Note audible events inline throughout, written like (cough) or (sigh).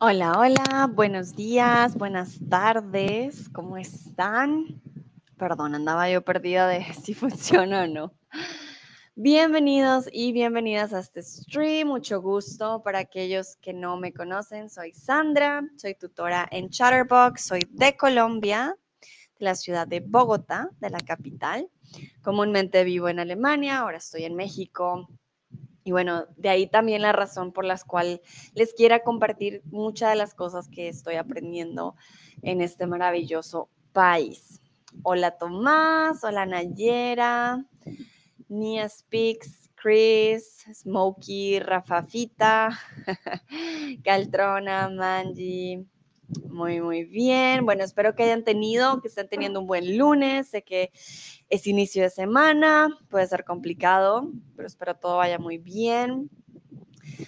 Hola, hola, buenos días, buenas tardes, ¿cómo están? Perdón, andaba yo perdida de (laughs) si funciona o no. Bienvenidos y bienvenidas a este stream, mucho gusto para aquellos que no me conocen. Soy Sandra, soy tutora en Chatterbox, soy de Colombia, de la ciudad de Bogotá, de la capital. Comúnmente vivo en Alemania, ahora estoy en México, y bueno, de ahí también la razón por la cual les quiera compartir muchas de las cosas que estoy aprendiendo en este maravilloso país. Hola Tomás, hola Nayera, Nia Speaks, Chris, Smokey, Rafafita, (laughs) Caltrona, Manji, muy, muy bien. Bueno, espero que hayan tenido, que estén teniendo un buen lunes. Sé que es inicio de semana, puede ser complicado, pero espero todo vaya muy bien.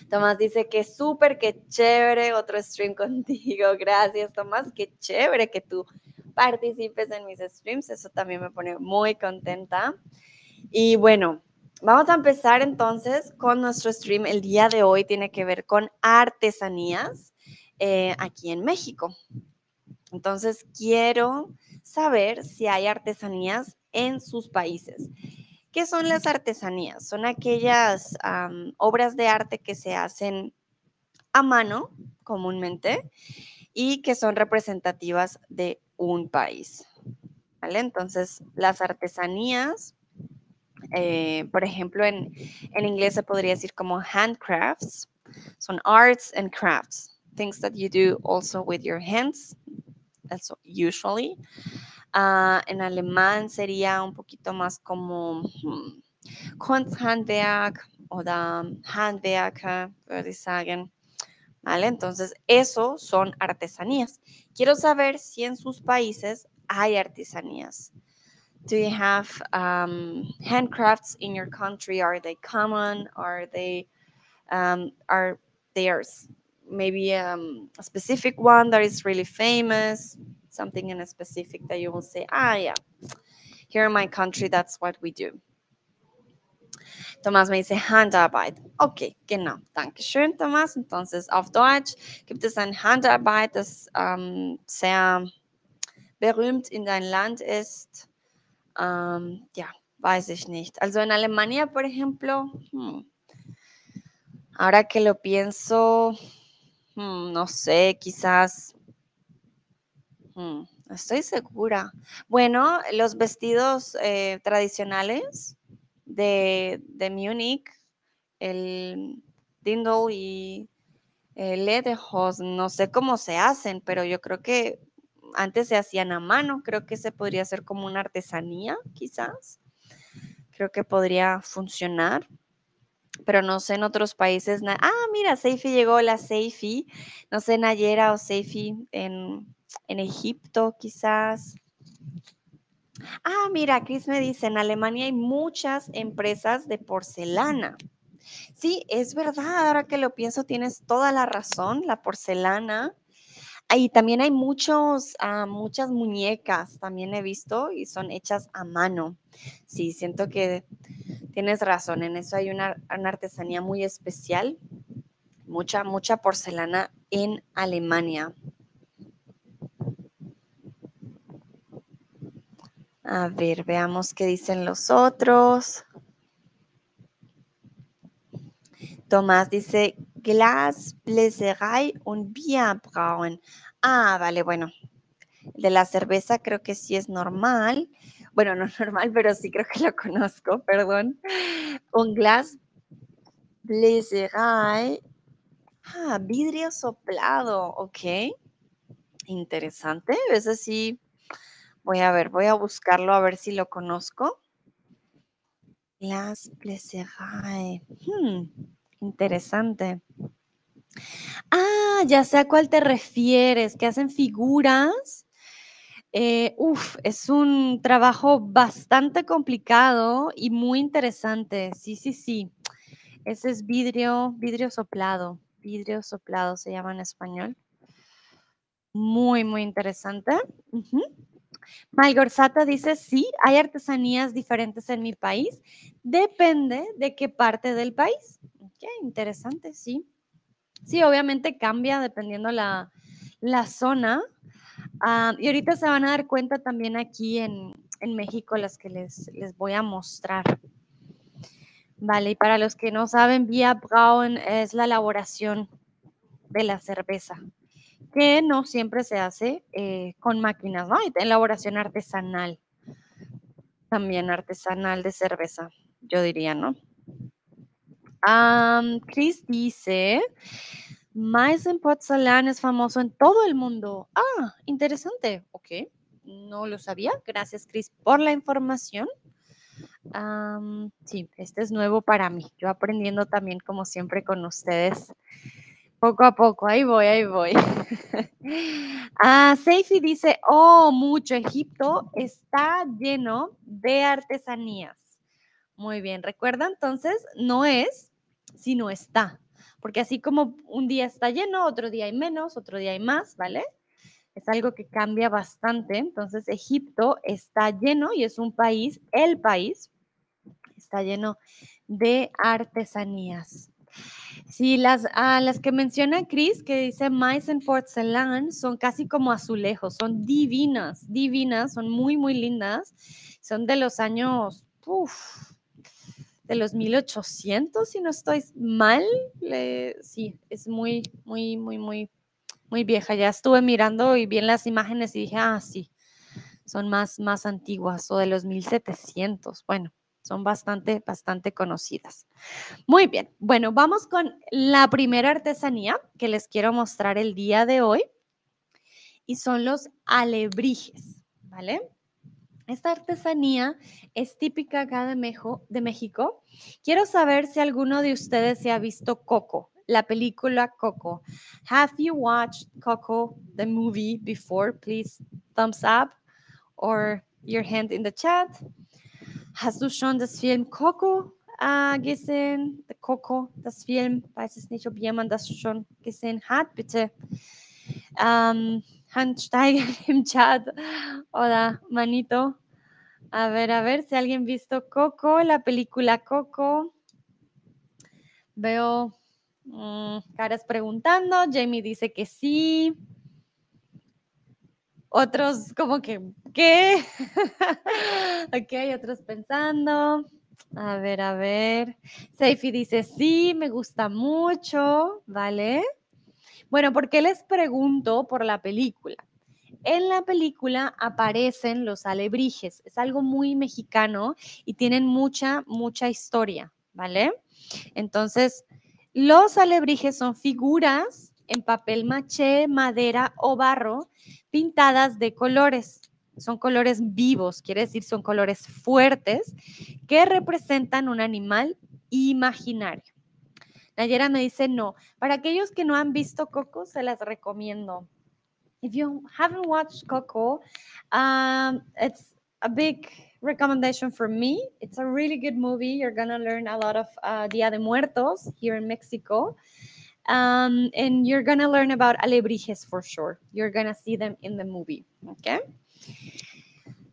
Tomás dice que súper, que chévere, otro stream (laughs) contigo. Gracias, Tomás, qué chévere que tú participes en mis streams. Eso también me pone muy contenta. Y bueno, vamos a empezar entonces con nuestro stream. El día de hoy tiene que ver con artesanías. Eh, aquí en México. Entonces, quiero saber si hay artesanías en sus países. ¿Qué son las artesanías? Son aquellas obras de arte que se hacen a mano comúnmente y que son representativas de un país. ¿Vale? Entonces, las artesanías, eh, por ejemplo, en, en inglés se podría decir como handcrafts, son arts and crafts things that you do also with your hands, also usually. Uh, en alemán sería un poquito más como hmm, Kunsthandwerk oder Handwerker, würde ich sagen. ¿Vale? Entonces, eso son artesanías. Quiero saber si en sus países hay artesanías. Do you have um, handcrafts in your country? Are they common? Are they um, are theirs maybe um, a specific one that is really famous, something in a specific that you will say, ah, yeah, here in my country, that's what we do. Thomas me dice Handarbeit. Okay, genau. Dankeschön, Thomas. Entonces, auf Deutsch gibt es ein Handarbeit, das ähm, sehr berühmt in dein Land ist. Ähm, ja, weiß ich nicht. Also en Alemania, por ejemplo, hmm, ahora que lo pienso, Mm, no sé, quizás. Mm, estoy segura. Bueno, los vestidos eh, tradicionales de, de Múnich, el Dindle y el Lederhosen, no sé cómo se hacen, pero yo creo que antes se hacían a mano. Creo que se podría hacer como una artesanía, quizás. Creo que podría funcionar pero no sé en otros países. Ah, mira, Seifi llegó, la Seifi. No sé, Nayera o Seifi en, en Egipto, quizás. Ah, mira, Chris me dice, en Alemania hay muchas empresas de porcelana. Sí, es verdad, ahora que lo pienso, tienes toda la razón, la porcelana. Y también hay muchos, ah, muchas muñecas, también he visto, y son hechas a mano. Sí, siento que tienes razón, en eso hay una, artesanía muy especial, mucha, mucha porcelana en Alemania. A ver, veamos qué dicen los otros. Tomás dice Glasbläserei und Bierbrauen. Ah, vale, bueno. De la cerveza creo que sí es normal bueno, no (laughs) normal, pero sí creo que lo conozco, perdón. Un glass Bläserei. Ah, vidrio soplado, ok. Interesante, ese sí. Voy a ver, voy a buscarlo a ver si lo conozco. Glass Bläserei. Hmm, interesante. Ah, ya sé a cuál te refieres, que hacen figuras eh, uf, es un trabajo bastante complicado y muy interesante. Sí, sí, sí. Ese es vidrio, vidrio soplado. Vidrio soplado se llama en español. Muy, muy interesante. Uh dice, sí, hay artesanías diferentes en mi país. Depende de qué parte del país. Ok, interesante, sí. Sí, obviamente cambia dependiendo la, la zona. Ah, y ahorita se van a dar cuenta también aquí en, en México las que les, les voy a mostrar. Vale, y para los que no saben, Vía Braun es la elaboración de la cerveza, que no siempre se hace eh, con máquinas, ¿no? Hay elaboración artesanal, también artesanal de cerveza, yo diría, ¿no? Chris dice, en Porzellan es famoso en todo el mundo. Ah, interesante, ok, no lo sabía. Gracias, Chris, por la información sí, este es nuevo para mí. Yo aprendiendo también, como siempre, con ustedes. Poco a poco, ahí voy, ahí voy. (laughs) ah, dice, oh, mucho, Egipto está lleno de artesanías. Muy bien, recuerda entonces, no es, sino está. Porque así como un día está lleno, otro día hay menos, otro día hay más, ¿vale? Es algo que cambia bastante. Entonces, Egipto está lleno y es un país, el país está lleno de artesanías. Sí, las, ah, las que menciona Chris, que dice Mais en Porzellan, son casi como azulejos, son divinas, divinas, son muy, muy lindas. Son de los años, de los 1800, si no estoy mal. sí, es muy, muy, muy, muy, muy vieja. Ya estuve mirando y vi en las imágenes y dije, ah, sí, son más, más antiguas, o de los 1700. Bueno, son bastante, bastante conocidas. Muy bien, bueno, vamos con la primera artesanía que les quiero mostrar el día de hoy y son los alebrijes, ¿vale? Esta artesanía es típica acá de, de México. Quiero saber si alguno de ustedes se ha visto Coco, la película Coco. Have you watched Coco, the movie, before? Please thumbs up or your hand in the chat. Hast du schon das Film Coco äh, gesehen? Coco, das Film. Weiß es nicht, ob jemand das schon gesehen hat. Bitte ähm, Handsteiger im (laughs) Chat oder manito. A ver, a ver si alguien visto Coco, la película Coco. Veo mmm, caras preguntando. Jamie dice que sí. Otros como que, ¿qué? (laughs) ok, otros pensando. A ver, a ver. Seifi dice, sí, me gusta mucho, ¿vale? Bueno, ¿por qué les pregunto por la película? En la película aparecen los alebrijes, es algo muy mexicano y tienen mucha, mucha historia, ¿vale? Entonces, los alebrijes son figuras en papel maché, madera o barro, pintadas de colores. Son colores vivos, quiere decir son colores fuertes que representan un animal imaginario. Nayera me dice no. Para aquellos que no han visto Coco, se las recomiendo. If you haven't watched Coco, um, it's a big recommendation for me. It's a really good movie. You're to learn a lot of uh, Dia de Muertos here in Mexico. Um, and you're gonna learn about alebrijes for sure. You're gonna see them in the movie, okay?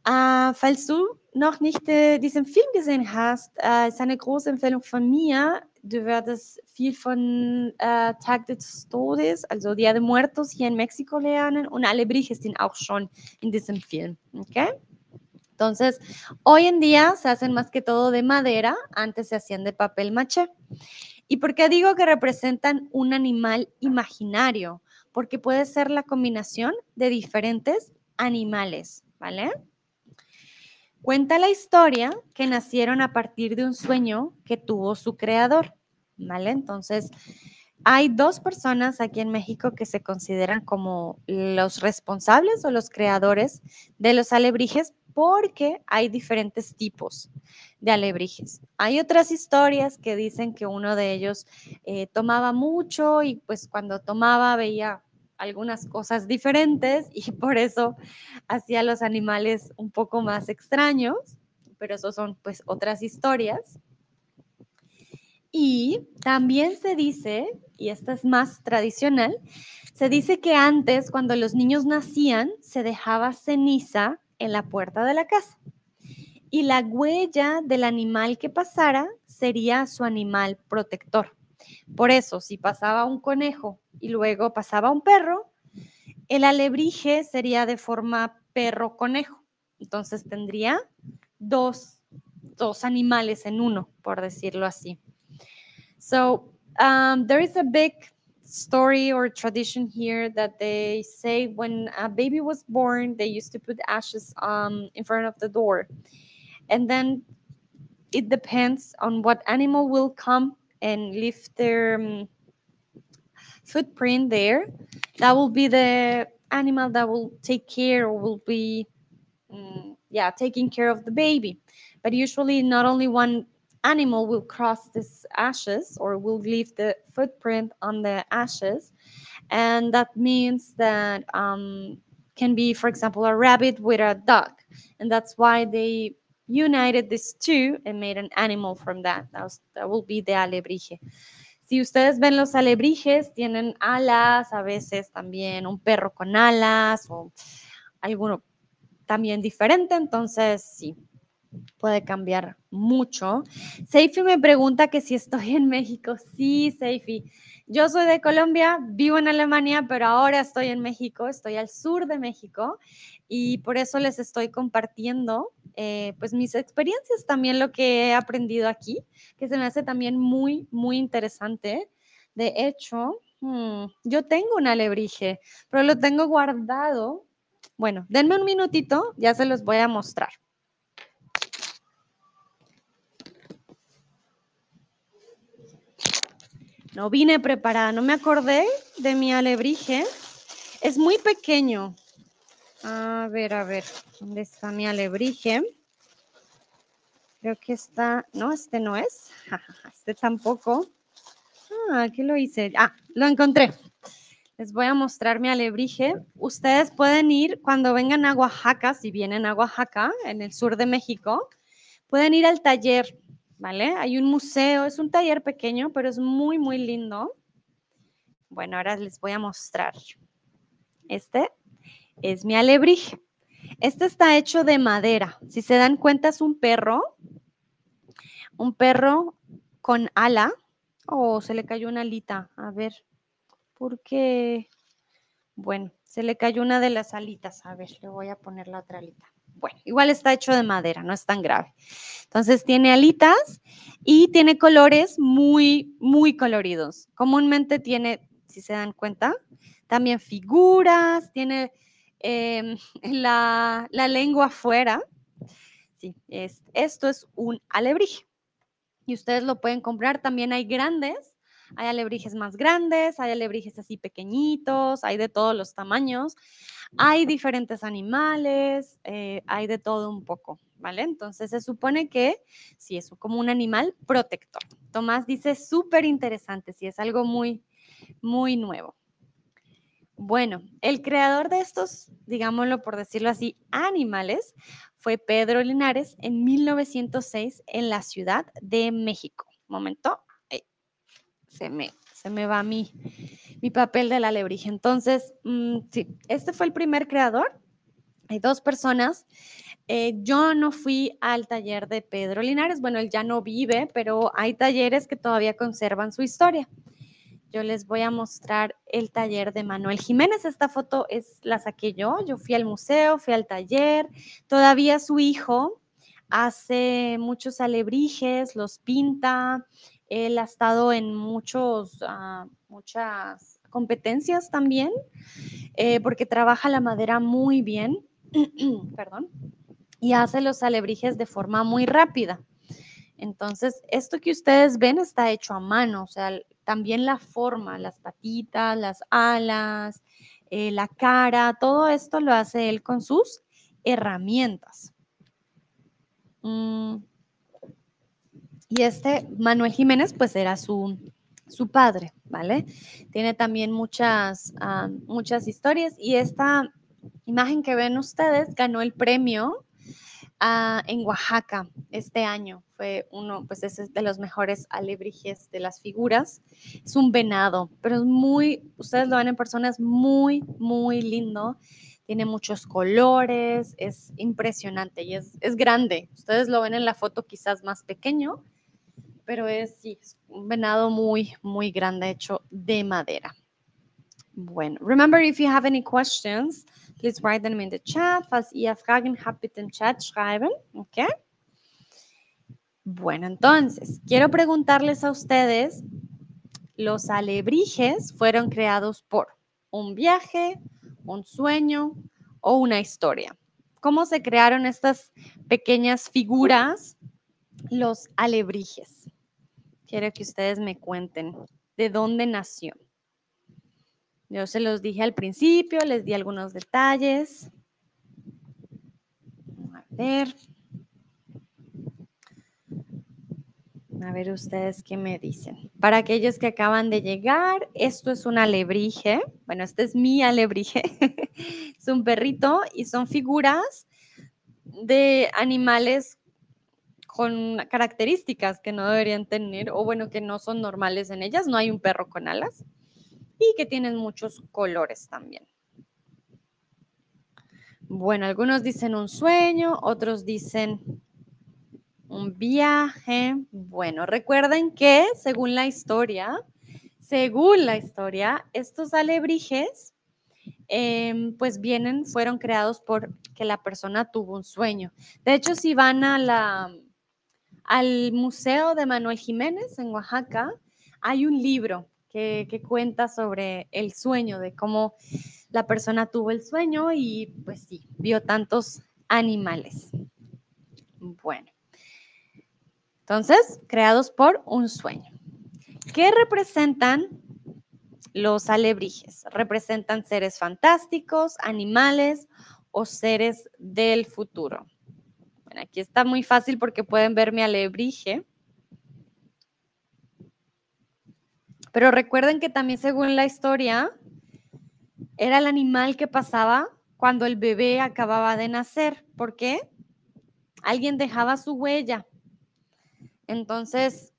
Äh, falls du noch nicht äh, diesen Film gesehen hast, äh, ist eine große Empfehlung von mir. Du wirst viel von äh, Tag des Todes, also Dia de Muertos hier in Mexiko lernen und Alebrijes sind auch schon in diesem Film, okay? Entonces, hoy en día se hacen más que todo de madera, antes se hacían de papel maché. ¿Y por qué digo que representan un animal imaginario? Porque puede ser la combinación de diferentes animales, ¿vale? Cuenta la historia que nacieron a partir de un sueño que tuvo su creador, ¿vale? Entonces, hay dos personas aquí en México que se consideran como los responsables o los creadores de los alebrijes porque hay diferentes tipos de alebrijes. Hay otras historias que dicen que uno de ellos eh, tomaba mucho y pues cuando tomaba veía algunas cosas diferentes y por eso hacía los animales un poco más extraños, pero eso son pues otras historias. Y también se dice, y esta es más tradicional, se dice que antes cuando los niños nacían se dejaba ceniza en la puerta de la casa. Y la huella del animal que pasara sería su animal protector. Por eso, si pasaba un conejo y luego pasaba un perro, el alebrije sería de forma perro-conejo. Entonces tendría dos, dos animales en uno, por decirlo así. So um, there is a big story or tradition here that they say when a baby was born, they used to put ashes um, in front of the door. And then it depends on what animal will come and leave their um, footprint there. That will be the animal that will take care or will be, um, yeah, taking care of the baby. But usually, not only one animal will cross this ashes or will leave the footprint on the ashes and that means that um, can be for example a rabbit with a duck and that's why they united these two and made an animal from that that, will be the alebrije si ustedes ven los alebrijes tienen alas a veces también un perro con alas o alguno también diferente entonces sí puede cambiar mucho. Seifi me pregunta que si estoy en México. Sí, Seifi. Yo soy de Colombia, vivo en Alemania, pero ahora estoy en México, estoy al sur de México y por eso les estoy compartiendo eh, pues mis experiencias, también lo que he aprendido aquí, que se me hace también muy, muy interesante. De hecho, hmm, yo tengo un alebrije, pero lo tengo guardado. Bueno, denme un minutito, ya se los voy a mostrar. No vine preparada, no me acordé de mi alebrije. Es muy pequeño. A ver, a ver, ¿dónde está mi alebrije? Creo que está, no, este no es. (laughs) Este tampoco. Ah, ¿qué lo hice? Ah, lo encontré. Les voy a mostrar mi alebrije. Ustedes pueden ir cuando vengan a Oaxaca, si vienen a Oaxaca, en el sur de México, pueden ir al taller ¿vale? Hay un museo, es un taller pequeño, pero es muy, muy lindo. Bueno, ahora les voy a mostrar. Este es mi alebrije. Este está hecho de madera. Si se dan cuenta, es un perro. Un perro con ala. Oh, se le cayó una alita. A ver, ¿por qué? Bueno, se le cayó una de las alitas. A ver, le voy a poner la otra alita. Bueno, igual está hecho de madera, no es tan grave. Entonces tiene alitas y tiene colores muy, muy coloridos. Comúnmente tiene, si se dan cuenta, también figuras, tiene em, (laughs) la, lengua afuera. Sí, es, esto es un alebrije. Y ustedes lo pueden comprar. También hay grandes, hay alebrijes más grandes, hay alebrijes así pequeñitos, hay de todos los tamaños. Hay diferentes animales, eh, hay de todo un poco, ¿vale? Entonces se supone que sí, es como un animal protector. Tomás dice súper interesante, sí, es algo muy, muy nuevo. Bueno, el creador de estos, digámoslo por decirlo así, animales fue Pedro Linares en 1906 en la Ciudad de México. momento, se me se me va mi, mi papel de la alebrije. Entonces, mm, sí, este fue el primer creador. Hay dos personas. Eh, yo no fui al taller de Pedro Linares. Bueno, él ya no vive, pero hay talleres que todavía conservan su historia. Yo les voy a mostrar el taller de Manuel Jiménez. Esta foto es la saqué yo. Yo fui al museo, fui al taller. Todavía su hijo hace muchos alebrijes, los pinta, él ha estado en muchos, ah, muchas competencias también, eh, porque trabaja la madera muy bien, (clears throat) perdón, y hace los alebrijes de forma muy rápida. Entonces, esto que ustedes ven está hecho a mano, o sea, también la forma, las patitas, las alas, eh, la cara, todo esto lo hace él con sus herramientas. Mm, y este Manuel Jiménez, pues era su, su padre, ¿vale? Tiene también muchas, ah, muchas historias y esta imagen que ven ustedes ganó el premio ah, en Oaxaca este año. Fue uno, pues es de los mejores alebrijes de las figuras. Es un venado, pero es muy, ustedes lo ven en personas muy, muy lindo. Tiene muchos colores, es impresionante y es, es grande. Ustedes lo ven en la foto quizás más pequeño, pero es, un venado muy, muy grande hecho de madera. Bueno, remember if you have any questions, please write them in the chat. Falls ihr Fragen habt, bitte im Chat schreiben, okay? Bueno, entonces, quiero preguntarles a ustedes, los alebrijes fueron creados por un viaje, un sueño o una historia. ¿Cómo se crearon estas pequeñas figuras, los alebrijes? Quiero que ustedes me cuenten de dónde nació. Yo se los dije al principio, les di algunos detalles. A ver. A ver ustedes qué me dicen. Para aquellos que acaban de llegar, esto es un alebrije. Bueno, este es mi alebrije. (laughs) es un perrito y son figuras de animales con características que no deberían tener o bueno, que no son normales en ellas. No hay un perro con alas y que tienen muchos colores también. Bueno, algunos dicen un sueño, otros dicen un viaje. Bueno, recuerden que según la historia, según la historia, estos alebrijes em, pues vienen, fueron creados porque la persona tuvo un sueño. De hecho, si van a la, al Museo de Manuel Jiménez en Oaxaca, hay un libro que, cuenta sobre el sueño, de cómo la persona tuvo el sueño y pues sí, vio tantos animales. Bueno. Entonces, creados por un sueño. ¿Qué representan los alebrijes? Representan seres fantásticos, animales o seres del futuro. Aquí está muy fácil porque pueden ver mi alebrije. Pero recuerden que también según la historia, era el animal que pasaba cuando el bebé acababa de nacer. ¿Por qué? Alguien dejaba su huella entonces,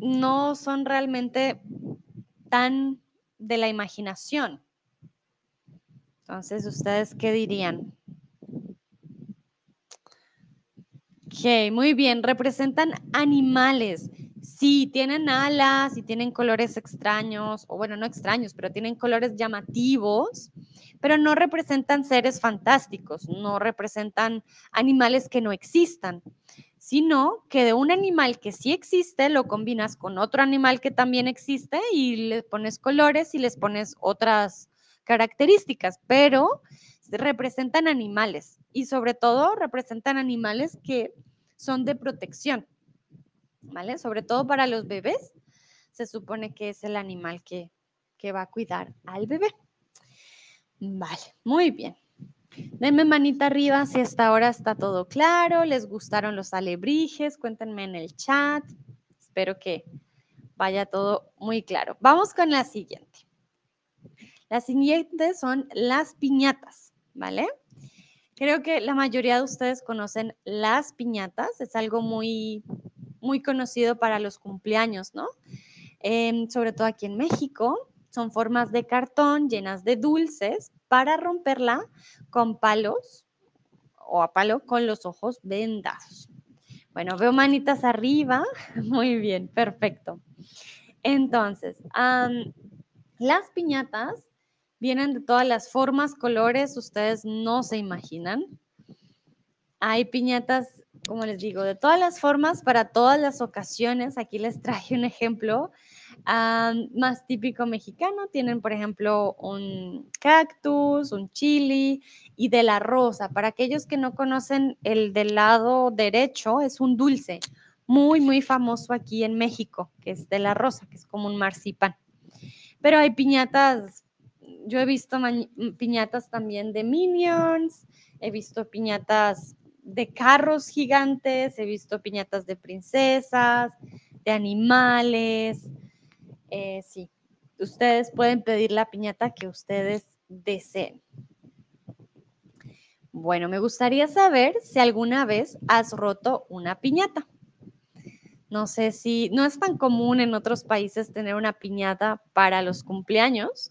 no son realmente tan de la imaginación. Entonces, ¿ustedes qué dirían? Ok, muy bien, representan animales. Sí, tienen alas y tienen colores extraños, o bueno, no extraños, pero tienen colores llamativos, pero no representan seres fantásticos, no representan animales que no existan sino que de un animal que sí existe lo combinas con otro animal que también existe y le pones colores y les pones otras características, pero representan animales y sobre todo representan animales que son de protección, ¿vale? Sobre todo para los bebés, se supone que es el animal que, que va a cuidar al bebé. Vale, muy bien. Denme manita arriba si hasta ahora está todo claro, les gustaron los alebrijes, cuéntenme en el chat. Espero que vaya todo muy claro. Vamos con la siguiente. Las siguientes son las piñatas, ¿vale? Creo que la mayoría de ustedes conocen las piñatas, es algo muy, muy conocido para los cumpleaños, ¿no? Em, sobre todo aquí en México, son formas de cartón llenas de dulces para romperla con palos o a palo con los ojos vendados. Bueno, veo manitas arriba. (laughs) Muy bien, perfecto. Entonces, las piñatas vienen de todas las formas, colores, ustedes no se imaginan. Hay piñatas, como les digo, de todas las formas, para todas las ocasiones. Aquí les traje un ejemplo más típico mexicano tienen, por ejemplo, un cactus, un chili y de la rosa. Para aquellos que no conocen, el del lado derecho es un dulce muy, muy famoso aquí en México, que es de la rosa, que es como un marzipan. Pero hay piñatas, yo he visto piñatas también de minions, he visto piñatas de carros gigantes, he visto piñatas de princesas, de animales, eh, sí, ustedes pueden pedir la piñata que ustedes deseen. Bueno, me gustaría saber si alguna vez has roto una piñata. No sé si no es tan común en otros países tener una piñata para los cumpleaños,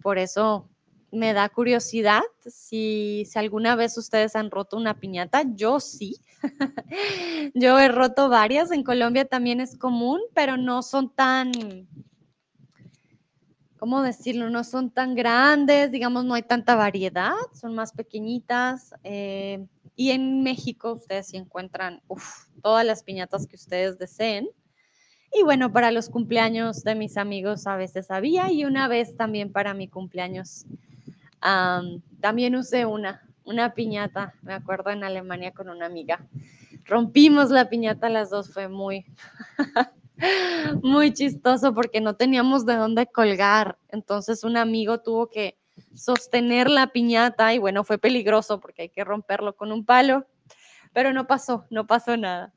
por eso me da curiosidad si, si alguna vez ustedes han roto una piñata. Yo sí. (laughs) Yo he roto varias. En Colombia también es común, pero no son tan, ¿cómo decirlo? No son tan grandes, digamos, no hay tanta variedad, son más pequeñitas. Eh, y en México ustedes sí encuentran todas las piñatas que ustedes deseen. Y bueno, para los cumpleaños de mis amigos a veces había y una vez también para mi cumpleaños también usé una, una piñata, me acuerdo en Alemania con una amiga. Rompimos la piñata las dos, fue muy, (laughs) muy chistoso porque no teníamos de dónde colgar. Entonces un amigo tuvo que sostener la piñata y bueno, fue peligroso porque hay que romperlo con un palo, pero no pasó, no pasó nada.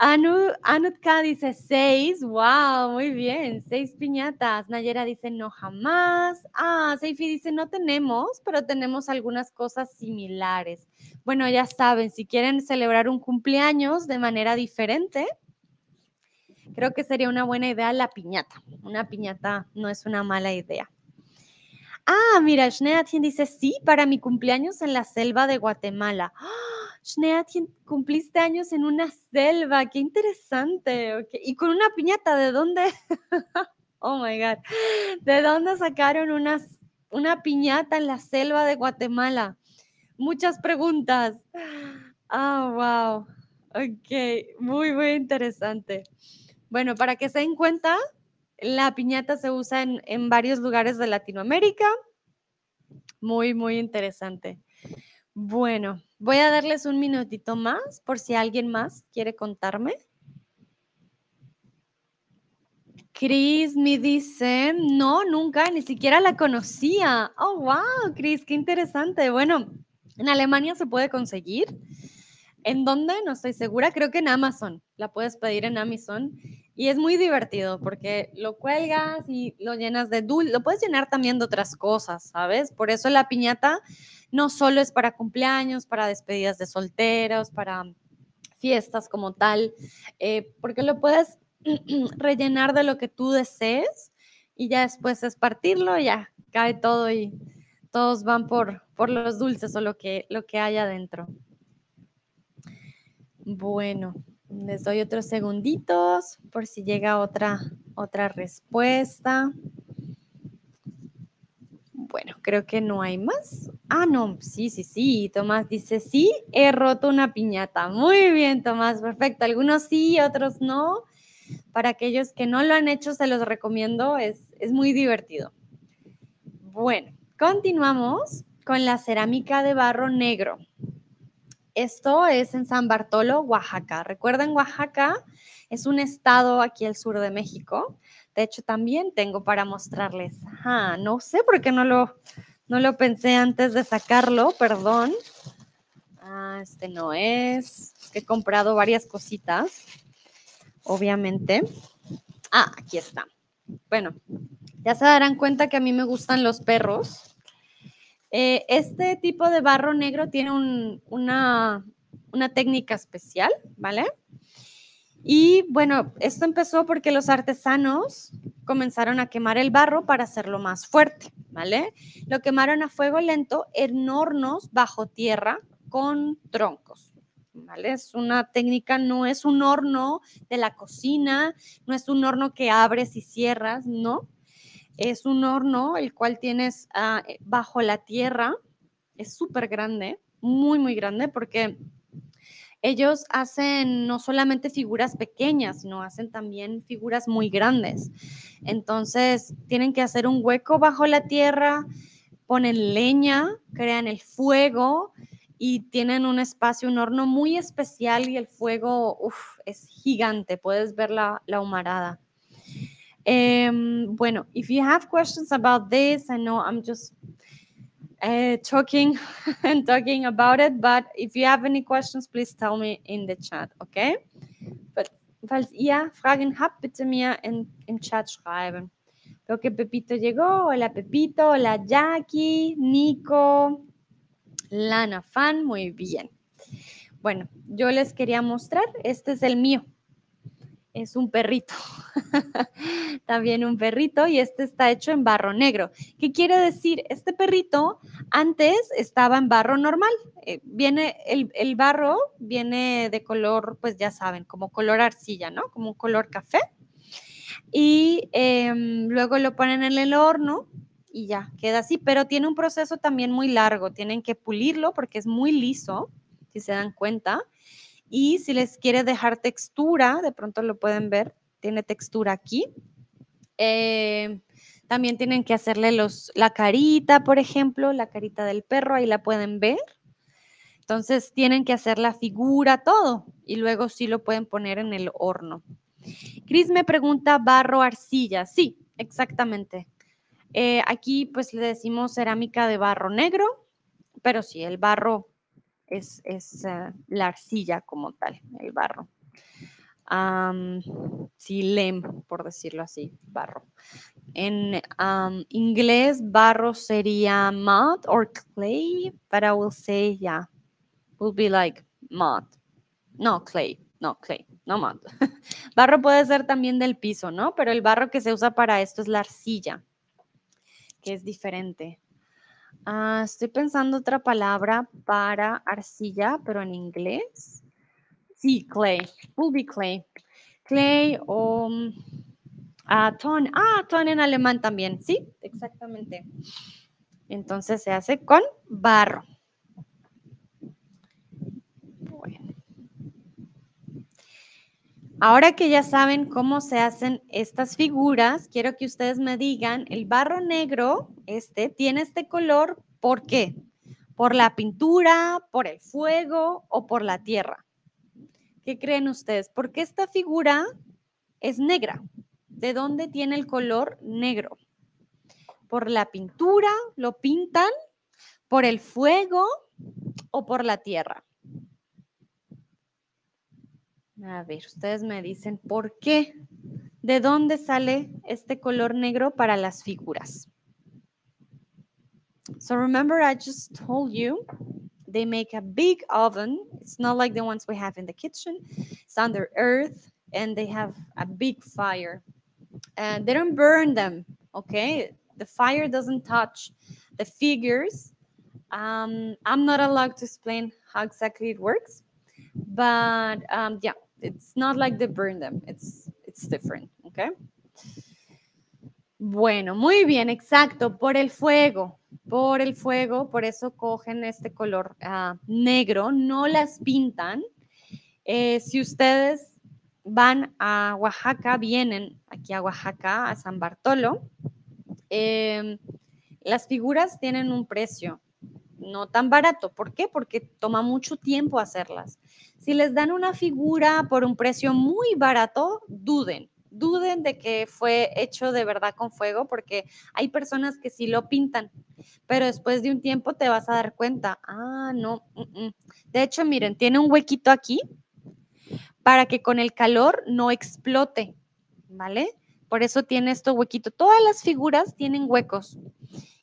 Anu, Anutka dice seis, wow, muy bien, seis piñatas. Nayera dice no jamás. Ah, Seifi dice no tenemos, pero tenemos algunas cosas similares. Bueno, ya saben, si quieren celebrar un cumpleaños de manera diferente, creo que sería una buena idea la piñata. Una piñata no es una mala idea. Ah, mira, Schneatien dice sí, para mi cumpleaños en la selva de Guatemala. ¡Ah! cumpliste años en una selva, qué interesante. Y con una piñata, ¿de dónde? (laughs) oh my God. ¿De dónde sacaron una piñata en la selva de Guatemala? Muchas preguntas. Ah, wow. Ok, muy, muy interesante. Bueno, para que se den cuenta, la piñata se usa en, varios lugares de Latinoamérica. Muy, muy interesante. Bueno, voy a darles un minutito más por si alguien más quiere contarme. Chris me dice, no, nunca, ni siquiera la conocía. Oh, wow, Chris, qué interesante. Bueno, en Alemania se puede conseguir. ¿En dónde? No estoy segura. Creo que en Amazon. La puedes pedir en Amazon. Y es muy divertido porque lo cuelgas y lo llenas de dulce. Lo puedes llenar también de otras cosas, ¿sabes? Por eso la piñata no solo es para cumpleaños, para despedidas de solteros, para fiestas como tal, eh, porque lo puedes (clears throat) rellenar de lo que tú desees y ya después es partirlo, ya cae todo y todos van por, por los dulces o lo que, lo que hay adentro. Bueno, les doy otros segunditos por si llega otra, otra respuesta. Bueno, creo que no hay más. Ah, no, sí, sí, sí. Tomás dice, sí, he roto una piñata. Muy bien, Tomás, perfecto. Algunos sí, otros no. Para aquellos que no lo han hecho, se los recomiendo. Es, es muy divertido. Bueno, continuamos con la cerámica de barro negro. Esto es en San Bartolo, Oaxaca. Recuerden, Oaxaca es un estado aquí al sur de México. De hecho, también tengo para mostrarles. Ah, no sé por qué no lo, no lo pensé antes de sacarlo, perdón. Ah, este no es. He comprado varias cositas, obviamente. Ah, aquí está. Bueno, ya se darán cuenta que a mí me gustan los perros. Eh, este tipo de barro negro tiene una, una técnica especial, ¿vale? Y bueno, esto empezó porque los artesanos comenzaron a quemar el barro para hacerlo más fuerte, ¿vale? Lo quemaron a fuego lento en hornos bajo tierra con troncos, ¿vale? Es una técnica, no es un horno de la cocina, no es un horno que abres y cierras, no, es un horno el cual tienes ah, eh, bajo la tierra. Es súper grande, muy, muy grande, porque ellos hacen no solamente figuras pequeñas, sino hacen también figuras muy grandes. Entonces, tienen que hacer un hueco bajo la tierra, ponen leña, crean el fuego y tienen un espacio, un horno muy especial y el fuego es gigante, puedes ver la, la humarada. Um, bueno, if you have questions about this, I know I'm just uh, talking (laughs) and talking about it, but if you have any questions, please tell me in the chat, okay? But, falls ihr Fragen habt, bitte mir in, im Chat schreiben. Veo Pepito llegó. Hola Pepito, hola Jackie, Nico, Lana Fan, muy bien. Bueno, yo les quería mostrar, este es el mío. Es un perrito. (laughs) También un perrito y este está hecho en barro negro. ¿Qué quiere decir? Este perrito antes estaba en barro normal. Eh, viene el, el, barro, viene de color, pues ya saben, como color arcilla, ¿no? Como un color café. Y em, luego lo ponen en el horno y ya, queda así, pero tiene un proceso también muy largo. Tienen que pulirlo porque es muy liso, si se dan cuenta. Y si les quiere dejar textura, de pronto lo pueden ver, tiene textura aquí. Eh, también tienen que hacerle los, la carita, por ejemplo, la carita del perro, ahí la pueden ver. Entonces tienen que hacer la figura, todo, y luego sí lo pueden poner en el horno. Cris me pregunta barro arcilla. Sí, exactamente. Eh, aquí pues le decimos cerámica de barro negro, pero sí, el barro es, eh, la arcilla como tal, el barro. lem, por decirlo así, barro. En inglés, barro sería mud or clay, but I will say, yeah, will be like mud. No, clay, no, clay, no mud. (laughs) barro puede ser también del piso, ¿no? Pero el barro que se usa para esto es la arcilla, que es diferente. Ah, estoy pensando otra palabra para arcilla, pero en inglés. Sí, clay. Will be clay. Clay o uh, ton. Ah, ton en alemán también. Sí, exactamente. Entonces se hace con barro. Ahora que ya saben cómo se hacen estas figuras, quiero que ustedes me digan, el barro negro, este, tiene este color, ¿por qué? ¿Por la pintura, por el fuego o por la tierra? ¿Qué creen ustedes? ¿Por qué esta figura es negra? ¿De dónde tiene el color negro? ¿Por la pintura? ¿Lo pintan? ¿Por el fuego o por la tierra? A ver, ustedes me dicen por qué, de dónde sale este color negro para las figuras. So remember I just told you they make a big oven. It's not like the ones we have in the kitchen. It's under earth and they have a big fire. And they don't burn them, okay? The fire doesn't touch the figures. Um, I'm not allowed to explain how exactly it works, but um, yeah, it's not like they burn them. It's, it's different, okay? Bueno, muy bien, exacto, por el fuego, por el fuego, por eso cogen este color uh, negro, no las pintan. Eh, si ustedes van a Oaxaca, vienen aquí a Oaxaca, a San Bartolo, eh, las figuras tienen un precio no tan barato. ¿Por qué? Porque toma mucho tiempo hacerlas. Si les dan una figura por un precio muy barato, duden, duden de que fue hecho de verdad con fuego, porque hay personas que sí lo pintan, pero después de un tiempo te vas a dar cuenta, ah, no. Mm, mm". De hecho, miren, tiene un huequito aquí para que con el calor no explote, ¿vale? Por eso tiene esto huequito. Todas las figuras tienen huecos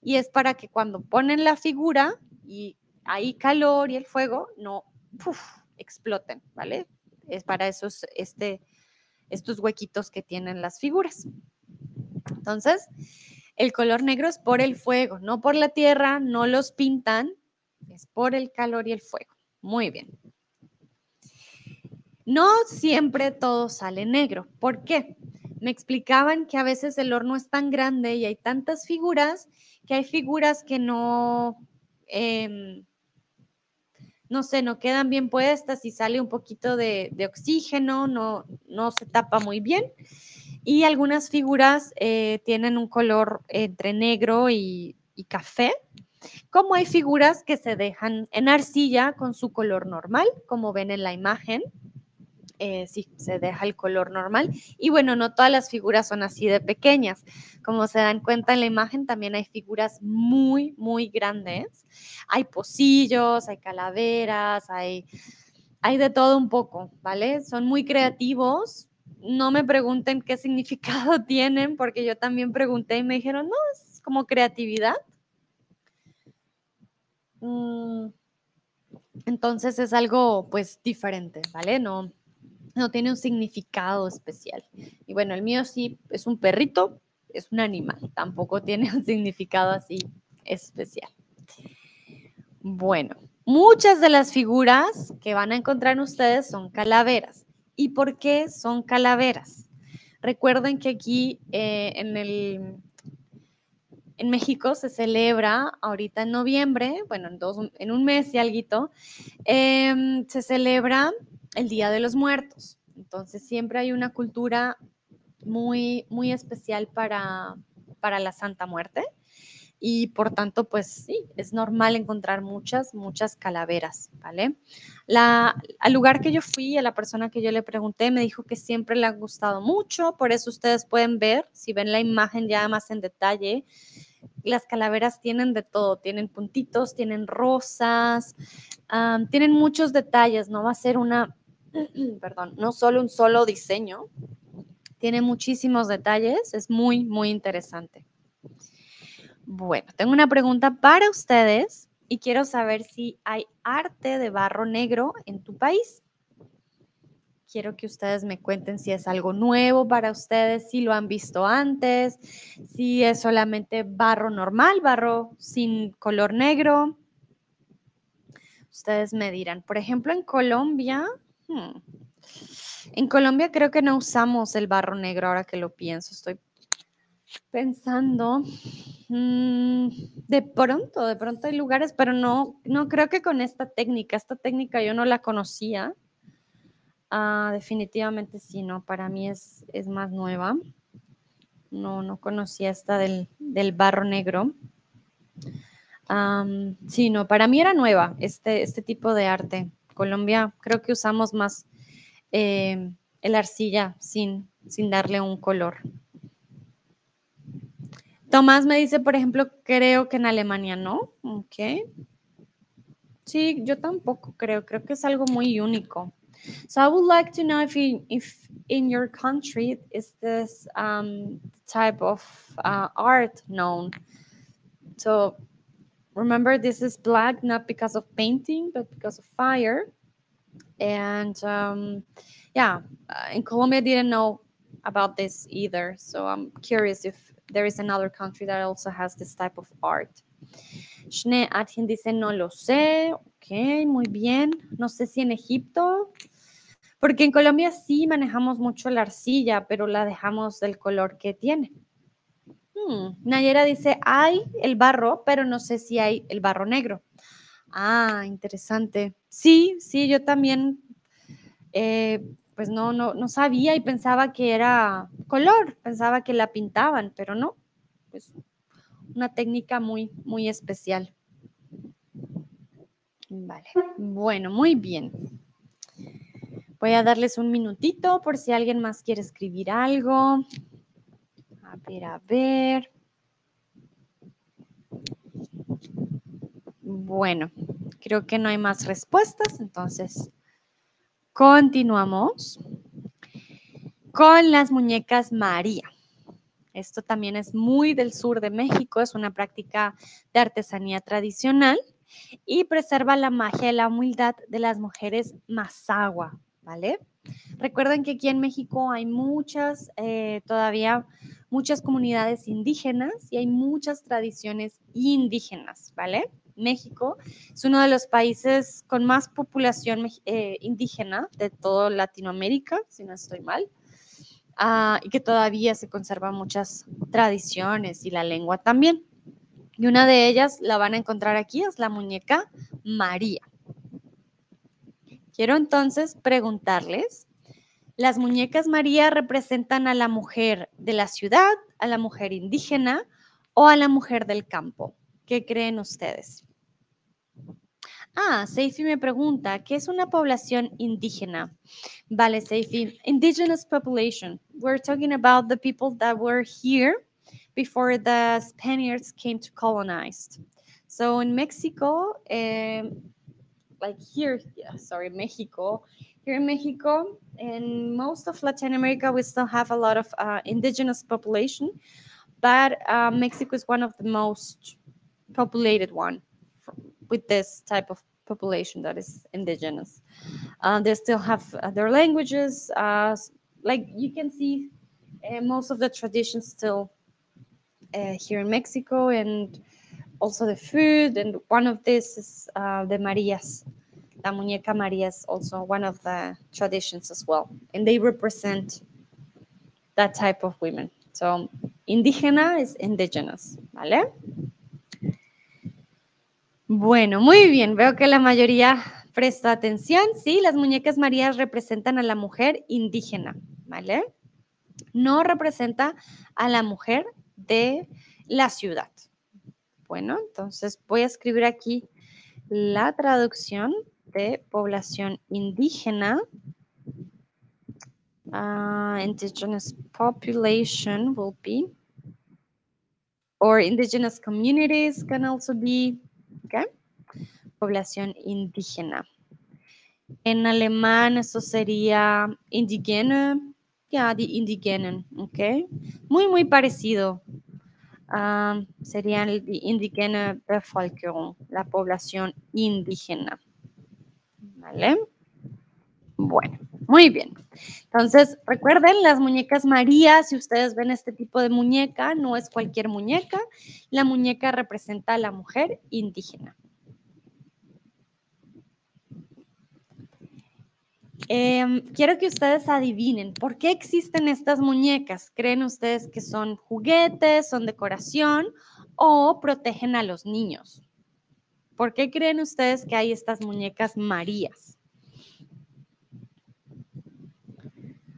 y es para que cuando ponen la figura y hay calor y el fuego no exploten, ¿vale? Es para esos, este, estos huequitos que tienen las figuras. Entonces, el color negro es por el fuego, no por la tierra, no los pintan, es por el calor y el fuego. Muy bien. No siempre todo sale negro. ¿Por qué? Me explicaban que a veces el horno es tan grande y hay tantas figuras que hay figuras que no, em, no sé, no quedan bien puestas y sale un poquito de, oxígeno, no, no se tapa muy bien. Y algunas figuras eh, tienen un color entre negro y, y café, como hay figuras que se dejan en arcilla con su color normal, como ven en la imagen. Eh, sí, se deja el color normal. Y bueno, no todas las figuras son así de pequeñas. Como se dan cuenta en la imagen, también hay figuras muy, muy grandes. Hay pocillos, hay calaveras, hay, hay de todo un poco, ¿vale? Son muy creativos. No me pregunten qué (laughs) significado tienen, porque yo también pregunté y me dijeron, no, es como creatividad. Mm, entonces es algo pues diferente, ¿vale? No, no tiene un significado especial. Y bueno, el mío sí es un perrito, es un animal, tampoco tiene (laughs) un significado así especial. Bueno, muchas de las figuras que van a encontrar ustedes son calaveras. ¿Y por qué son calaveras? Recuerden que aquí eh, en, el, en México se celebra ahorita en noviembre, bueno, en, dos, en un mes y algo, em, se celebra el Día de los Muertos. Entonces siempre hay una cultura muy, muy especial para, para la Santa Muerte y por tanto, pues sí, es normal encontrar muchas, muchas calaveras, ¿vale? Al lugar que yo fui, a la persona que yo le pregunté, me dijo que siempre le ha gustado mucho, por eso ustedes pueden ver, si ven la imagen ya más en detalle, las calaveras tienen de todo, tienen puntitos, tienen rosas, tienen muchos detalles, no va a ser una, (clears throat) perdón, no solo un solo diseño, tiene muchísimos detalles, es muy, muy interesante. Bueno, tengo una pregunta para ustedes y quiero saber si hay arte de barro negro en tu país. Quiero que ustedes me cuenten si es algo nuevo para ustedes, si lo han visto antes, si es solamente barro normal, barro sin color negro. Ustedes me dirán, por ejemplo, en Colombia, hmm, en Colombia creo que no usamos el barro negro ahora que lo pienso, estoy pensando, mm, de pronto, de pronto hay lugares, pero no, no creo que con esta técnica, esta técnica yo no la conocía. Ah, definitivamente sí, no, para mí es, es más nueva. No, no conocía esta del, barro negro. sí, no, para mí era nueva este, este tipo de arte. Colombia creo que usamos más eh, el arcilla sin, sin darle un color. Tomás me dice, por ejemplo, creo que en Alemania no. Ok. Sí, yo tampoco creo. Creo que es algo muy único. So I would like to know if, if in your country is this um, type of uh, art known. So remember, this is black not because of painting, but because of fire. And um, yeah, uh, in Colombia, I didn't know about this either. So I'm curious if there is another country that also has this type of art. Shne dice, no lo sé. Ok, muy bien. No sé si en Egipto. Porque en Colombia sí manejamos mucho la arcilla, pero la dejamos del color que tiene. Hmm, Nayera dice, hay el barro, pero no sé si hay el barro negro. Ah, interesante. Sí, sí, yo también eh, pues no, no, no sabía y pensaba que era color, pensaba que la pintaban, pero no, pues una técnica muy, muy especial. Vale, bueno, muy bien. Voy a darles un minutito por si alguien más quiere escribir algo. A ver, a ver. Bueno, creo que no hay más respuestas, entonces Continuamos con las muñecas María. Esto también es muy del sur de México, es una práctica de artesanía tradicional y preserva la magia y la humildad de las mujeres mazagua, ¿vale? Recuerden que aquí en México hay muchas, eh, todavía muchas comunidades indígenas y hay muchas tradiciones indígenas, ¿vale? México es uno de los países con más población eh, indígena de toda Latinoamérica, si no estoy mal, ah, y que todavía se conservan muchas tradiciones y la lengua también. Y una de ellas la van a encontrar aquí, es la muñeca María. Quiero entonces preguntarles, ¿las muñecas María representan a la mujer de la ciudad, a la mujer indígena o a la mujer del campo? ¿Qué creen ustedes? Ah, Seifi me pregunta, ¿qué es una población indígena? Vale, Seifi, indigenous population. We're talking about the people that were here before the Spaniards came to colonize. So in Mexico, um, like here, yeah, sorry, Mexico, here in Mexico, in most of Latin America, we still have a lot of uh, indigenous population, but uh, Mexico is one of the most populated one with this type of population that is indigenous. Uh, they still have uh, their languages. Uh, like you can see, uh, most of the traditions still here in Mexico, and also the food. And one of this is the Marias. La muñeca María is also one of the traditions as well, and they represent that type of women. So, indígena is indigenous, ¿vale? Bueno, muy bien. Veo que la mayoría presta atención. Sí, las muñecas Marías representan a la mujer indígena, ¿vale? No representa a la mujer de la ciudad. Bueno, entonces voy a escribir aquí la traducción de población indígena. Uh, indigenous population will be, or indigenous communities can also be, okay? Población indígena. En alemán eso sería indigene, ya, die indigenen, ok? Muy, muy parecido. Um, serían die indigene Bevölkerung, la población indígena. ¿Vale? Bueno, muy bien. Entonces, recuerden, las muñecas María, si ustedes ven este tipo de muñeca, no es cualquier muñeca. La muñeca representa a la mujer indígena. Em, quiero que ustedes adivinen, ¿por qué existen estas muñecas? ¿Creen ustedes que son juguetes, son decoración o protegen a los niños? ¿Por qué creen ustedes que hay estas muñecas Marías?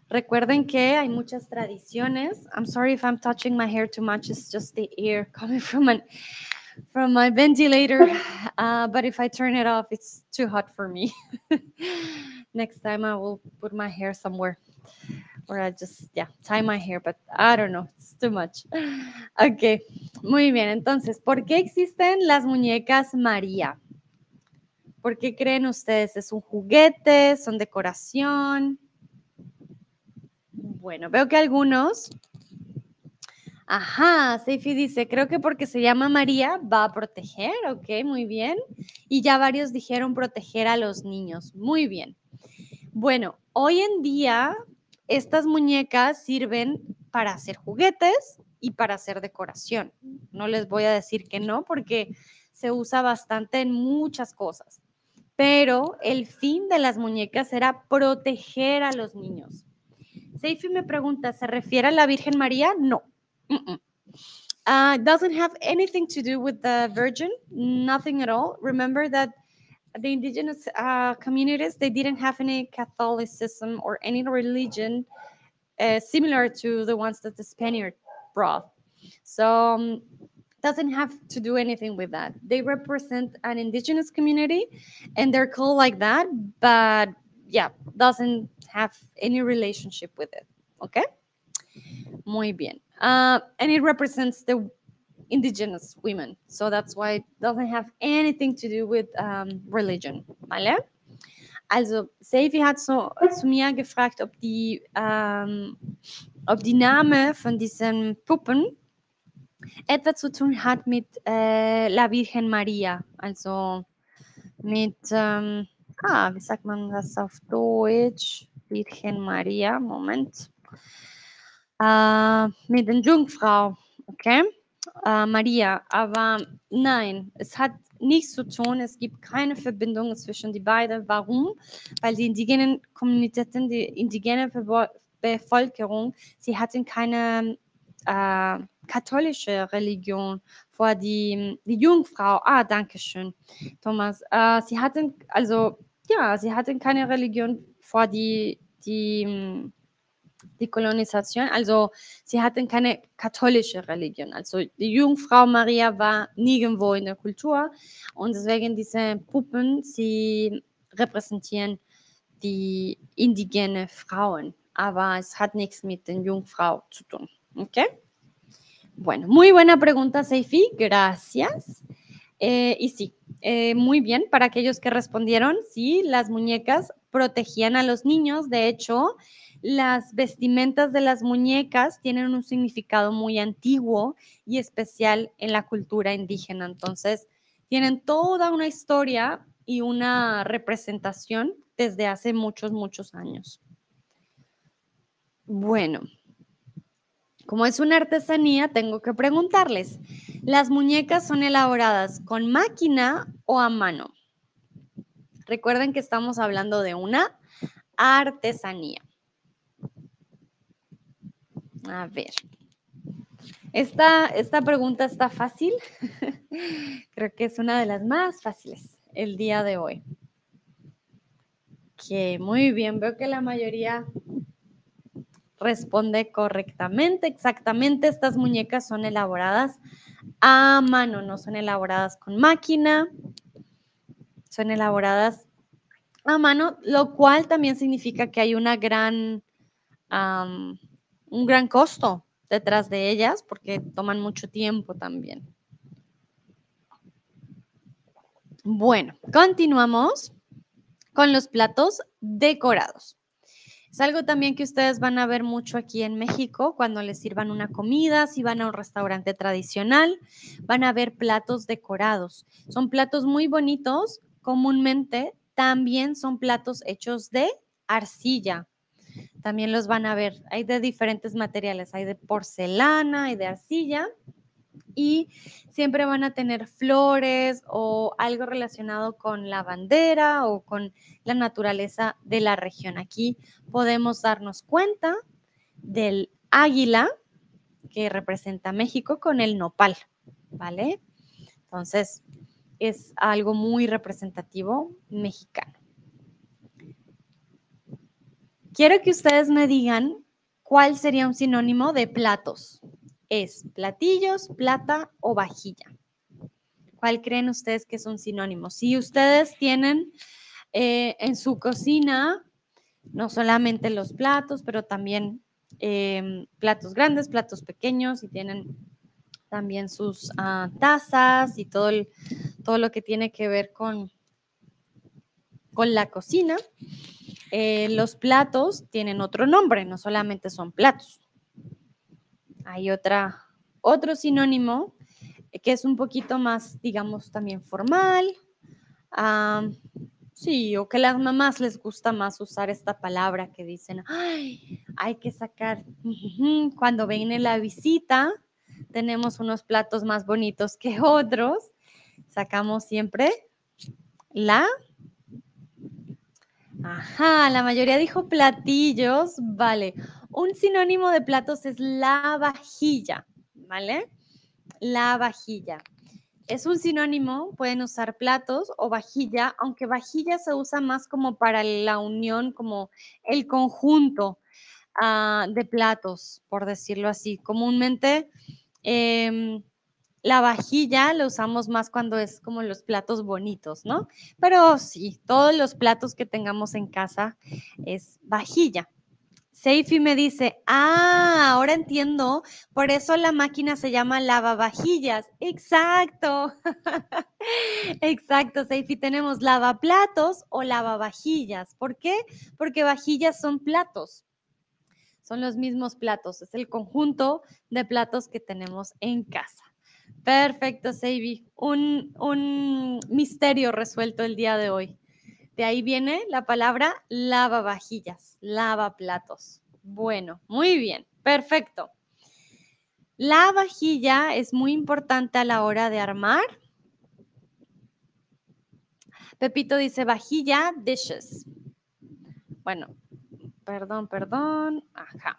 Recuerden que hay muchas tradiciones. I'm sorry if I'm touching my hair too much. It's just the air coming (laughs) from an, from my ventilator. (laughs) Uh, but if I turn it off, it's too hot for me. (laughs) Next time I will put my hair somewhere. Or I just, yeah, tie my hair, but I don't know, it's too much. (laughs) Ok, muy bien. Entonces, ¿por qué existen las muñecas María? ¿Por qué creen ustedes? ¿Es un juguete? ¿Son decoración? Bueno, veo que algunos. Ajá, Seifi dice, creo que porque se llama María va a proteger, ok, muy bien. Y ya varios dijeron proteger a los niños, muy bien. Bueno, hoy en día estas muñecas sirven para hacer juguetes y para hacer decoración. No les voy a decir que no porque se usa bastante en muchas cosas. Pero el fin de las muñecas era proteger a los niños. Seifi me pregunta, ¿se refiere a la Virgen María? No. Mm -mm. Uh, doesn't have anything to do with the Virgin, nothing at all. Remember that the indigenous uh, communities they didn't have any Catholicism or any religion uh, similar to the ones that the Spaniard brought. So um, doesn't have to do anything with that. They represent an indigenous community, and they're called like that, but yeah, doesn't have any relationship with it. Okay. Muy bien. Uh, and it represents the indigenous women. So that's why it doesn't have anything to do with um, religion. ¿Vale? Also, Seifi hat so zu mir gefragt, ob die, ähm, ob die Name von diesen Puppen etwas zu tun hat mit äh, La Virgen Maria. Also mit, ähm, ah, wie sagt man das auf Deutsch? Virgen Maria, Moment. Äh, mit den Jungfrau, okay? Äh, Maria, aber nein, es hat nichts zu tun. Es gibt keine Verbindung zwischen die beiden. Warum? Weil die indigenen Kommunitäten, die indigene Bevölkerung, sie hatten keine äh, katholische Religion vor die, die Jungfrau. Ah, danke schön, Thomas. Äh, sie hatten, also, ja, sie hatten keine Religion vor die, die, die Kolonisation. Also, sie hatten keine katholische Religion. Also, die Jungfrau Maria war nirgendwo in der Kultur. Und deswegen diese Puppen, sie repräsentieren die indigene Frauen. Aber es hat nichts mit den Jungfrau zu tun. ¿Ok? Bueno, muy buena pregunta, Seifi. Gracias. Eh, y sí, eh, muy bien, para aquellos que respondieron, sí, las muñecas protegían a los niños. De hecho, las vestimentas de las muñecas tienen un significado muy antiguo y especial en la cultura indígena. Entonces, tienen toda una historia y una representación desde hace muchos, muchos años. Bueno, como es una artesanía, tengo que preguntarles, ¿las muñecas son elaboradas con máquina o a mano? Recuerden que estamos hablando de una artesanía. A ver. Esta, esta pregunta está fácil. (laughs) Creo que es una de las más fáciles el día de hoy. Ok, muy bien. Veo que la mayoría responde correctamente. Exactamente, estas muñecas son elaboradas a mano, no son elaboradas con máquina. Son elaboradas a mano, lo cual también significa que hay una gran, un gran costo detrás de ellas porque toman mucho tiempo también. Bueno, continuamos con los platos decorados. Es algo también que ustedes van a ver mucho aquí en México cuando les sirvan una comida, si van a un restaurante tradicional, van a ver platos decorados. Son platos muy bonitos, comúnmente también son platos hechos de arcilla, también los van a ver. Hay de diferentes materiales, hay de porcelana, hay de arcilla y siempre van a tener flores o algo relacionado con la bandera o con la naturaleza de la región. Aquí podemos darnos cuenta del águila que representa México con el nopal, ¿vale? Entonces, es algo muy representativo mexicano. Quiero que ustedes me digan cuál sería un sinónimo de platos. ¿Es platillos, plata o vajilla? ¿Cuál creen ustedes que es un sinónimo? Si ustedes tienen eh, en su cocina no solamente los platos, pero también em, platos grandes, platos pequeños y tienen también sus ah, tazas y todo, todo lo que tiene que ver con, con la cocina. Eh, los platos tienen otro nombre, no solamente son platos. Hay otra, otro sinónimo que es un poquito más, digamos, también formal. sí, o que las mamás les gusta más usar esta palabra que dicen, ay, hay que sacar, cuando viene la visita, tenemos unos platos más bonitos que otros. Sacamos siempre la Ajá, la mayoría dijo platillos, vale. Un sinónimo de platos es la vajilla, ¿vale? La vajilla. Es un sinónimo, pueden usar platos o vajilla, aunque vajilla se usa más como para la unión, como el conjunto ah, de platos, por decirlo así. Comúnmente em, la vajilla la usamos más cuando es como los platos bonitos, ¿no? Pero sí, todos los platos que tengamos en casa es vajilla. Seifi me dice, ah, ahora entiendo, por eso la máquina se llama lavavajillas. Exacto, (laughs) exacto, Seifi, tenemos lavaplatos o lavavajillas. ¿Por qué? Porque vajillas son platos, son los mismos platos, es el conjunto de platos que tenemos en casa. Perfecto, Seibi. Un, un misterio resuelto el día de hoy. De ahí viene la palabra lavavajillas, lavaplatos. Bueno, muy bien, perfecto. La vajilla es muy importante a la hora de armar. Pepito dice vajilla, dishes. Bueno, perdón, perdón. Ajá.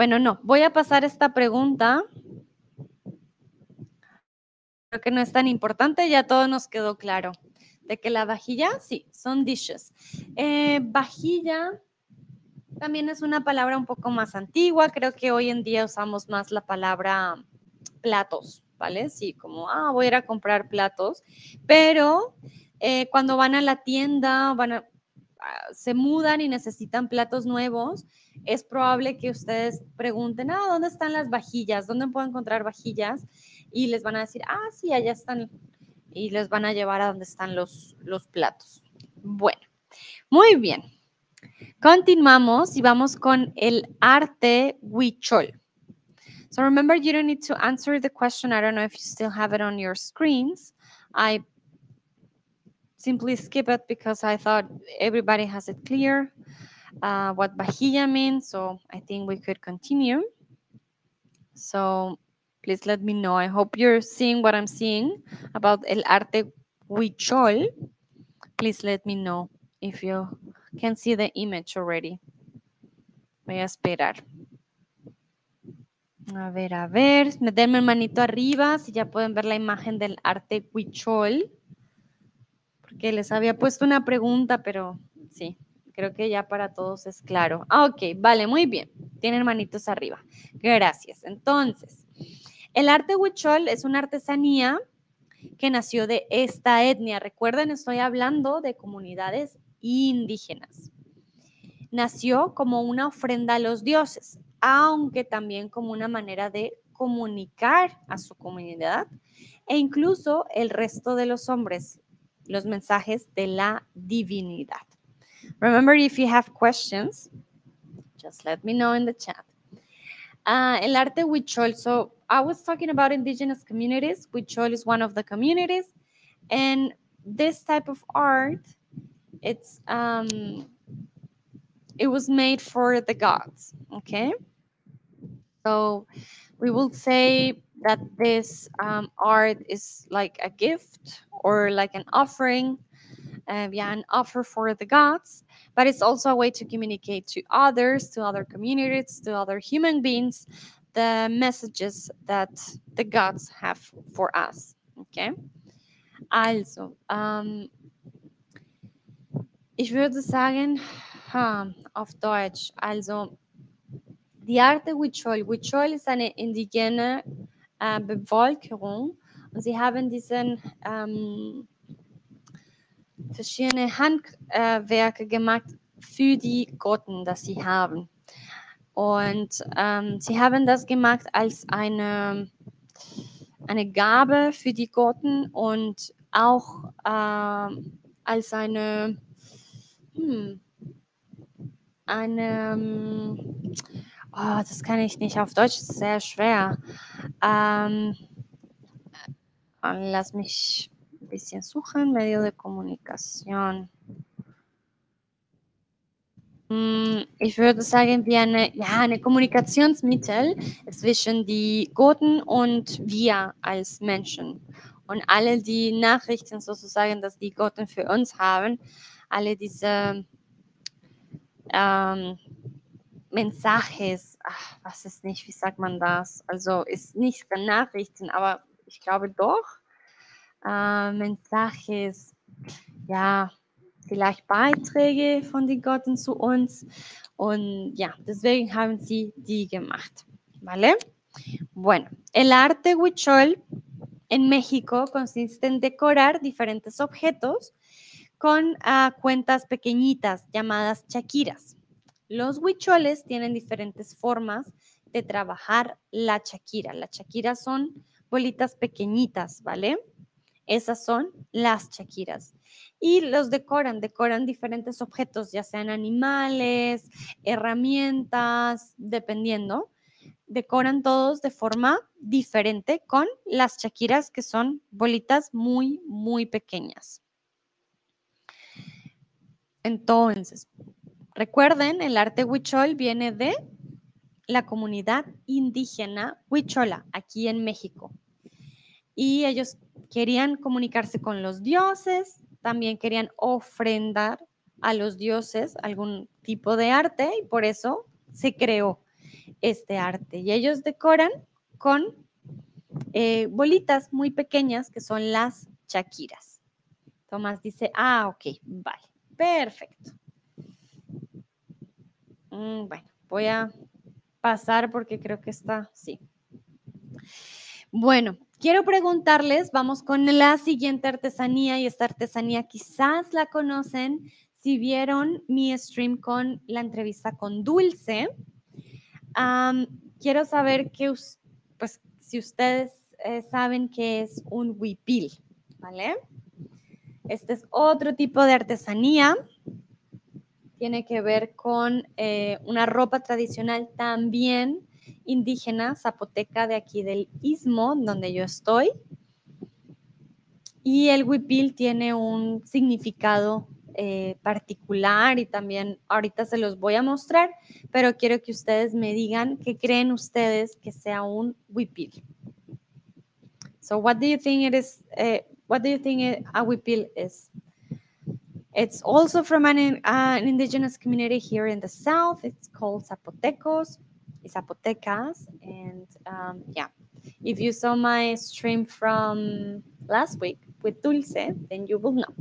Bueno, no, voy a pasar esta pregunta. Creo que no es tan importante, ya todo nos quedó claro. De que la vajilla, sí, son dishes. Eh, vajilla también es una palabra un poco más antigua. Creo que hoy en día usamos más la palabra platos, ¿vale? Sí, como, ah, voy a ir a comprar platos. Pero eh, cuando van a la tienda, van a, se mudan y necesitan platos nuevos, es probable que ustedes pregunten, ah, ¿dónde están las vajillas? ¿Dónde puedo encontrar vajillas? Y les van a decir, ah, sí, allá están. Y les van a llevar a donde están los, los platos. Bueno, muy bien. Continuamos y vamos con el arte huichol. So remember, you don't need to answer the question. I don't know if you still have it on your screens. I simply skip it because I thought everybody has it clear uh, what vajilla means. So I think we could continue. So please let me know. I hope you're seeing what I'm seeing about el arte huichol. Please let me know if you can see the image already. Voy a esperar. A ver, a ver, denme el manito arriba si ya pueden ver la imagen del arte huichol. Porque les había puesto una pregunta, pero sí, creo que ya para todos es claro. Ah, ok, vale, muy bien. Tienen manitos arriba. Gracias. Entonces, el arte huichol es una artesanía que nació de esta etnia. Recuerden, estoy hablando de comunidades indígenas. Nació como una ofrenda a los dioses, aunque también como una manera de comunicar a su comunidad e incluso el resto de los hombres los mensajes de la divinidad. Remember, if you have questions, just let me know in the chat. Uh, el arte Huichol. So I was talking about indigenous communities. Huichol is one of the communities. And this type of art, it's um, it was made for the gods. Okay. So we will say that this um, art is like a gift or like an offering, uh, yeah, an offer for the gods, but it's also a way to communicate to others, to other communities, to other human beings, the messages that the gods have for us. Okay. Also, um, ich würde sagen, auf Deutsch, also die Arte Huichol. Huichol ist eine indigene äh, Bevölkerung und sie haben diesen ähm, verschiedene Handwerke gemacht für die Gotten, das sie haben. Und ähm, sie haben das gemacht als eine, eine Gabe für die Gotten und auch äh, als eine, hm, eine, oh, das kann ich nicht auf Deutsch, ist sehr schwer. Ähm, lass mich ein bisschen suchen, Medio de Kommunikation. Hm, ich würde sagen, wie eine, ja, eine Kommunikationsmittel zwischen die Goten und wir als Menschen. Und alle die Nachrichten sozusagen, dass die Goten für uns haben, alle diese ähm, Mensajes, ach, was ist nicht, wie sagt man das? Also ist nicht Nachrichten, aber ich glaube doch. Äh, Mensajes, ja, vielleicht Beiträge von den Gotten zu uns. Und ja, deswegen haben sie die gemacht. ¿Vale? Bueno, el arte huichol en México consiste en decorar diferentes objetos con uh, cuentas pequeñitas llamadas chaquiras. Los huicholes tienen diferentes formas de trabajar la chaquira. La chaquira son bolitas pequeñitas, ¿vale? Esas son las chaquiras. Y los decoran, decoran diferentes objetos, ya sean animales, herramientas, dependiendo. Decoran todos de forma diferente con las chaquiras que son bolitas muy, muy pequeñas. Entonces, recuerden, el arte huichol viene de la comunidad indígena huichola, aquí en México. Y ellos querían comunicarse con los dioses, también querían ofrendar a los dioses algún tipo de arte y por eso se creó este arte. Y ellos decoran con eh, bolitas muy pequeñas que son las chaquiras. Tomás dice, ah, ok, vale, perfecto. Mm, bueno, voy a pasar porque creo que está, sí. Bueno, quiero preguntarles, vamos con la siguiente artesanía y esta artesanía quizás la conocen si vieron mi stream con la entrevista con Dulce. quiero saber que, pues, si ustedes eh, saben qué es un huipil, ¿vale? Este es otro tipo de artesanía. Tiene que ver con eh, una ropa tradicional también indígena zapoteca de aquí del istmo, donde yo estoy. Y el huipil tiene un significado eh, particular y también ahorita se los voy a mostrar, pero quiero que ustedes me digan qué creen ustedes que sea un huipil. So what do you think it is? Uh, what do you think a huipil is? It's also from an, uh, an, indigenous community here in the south. It's called Zapotecos, Zapotecas, and um, yeah. If you saw my stream from last week with Dulce, then you will know.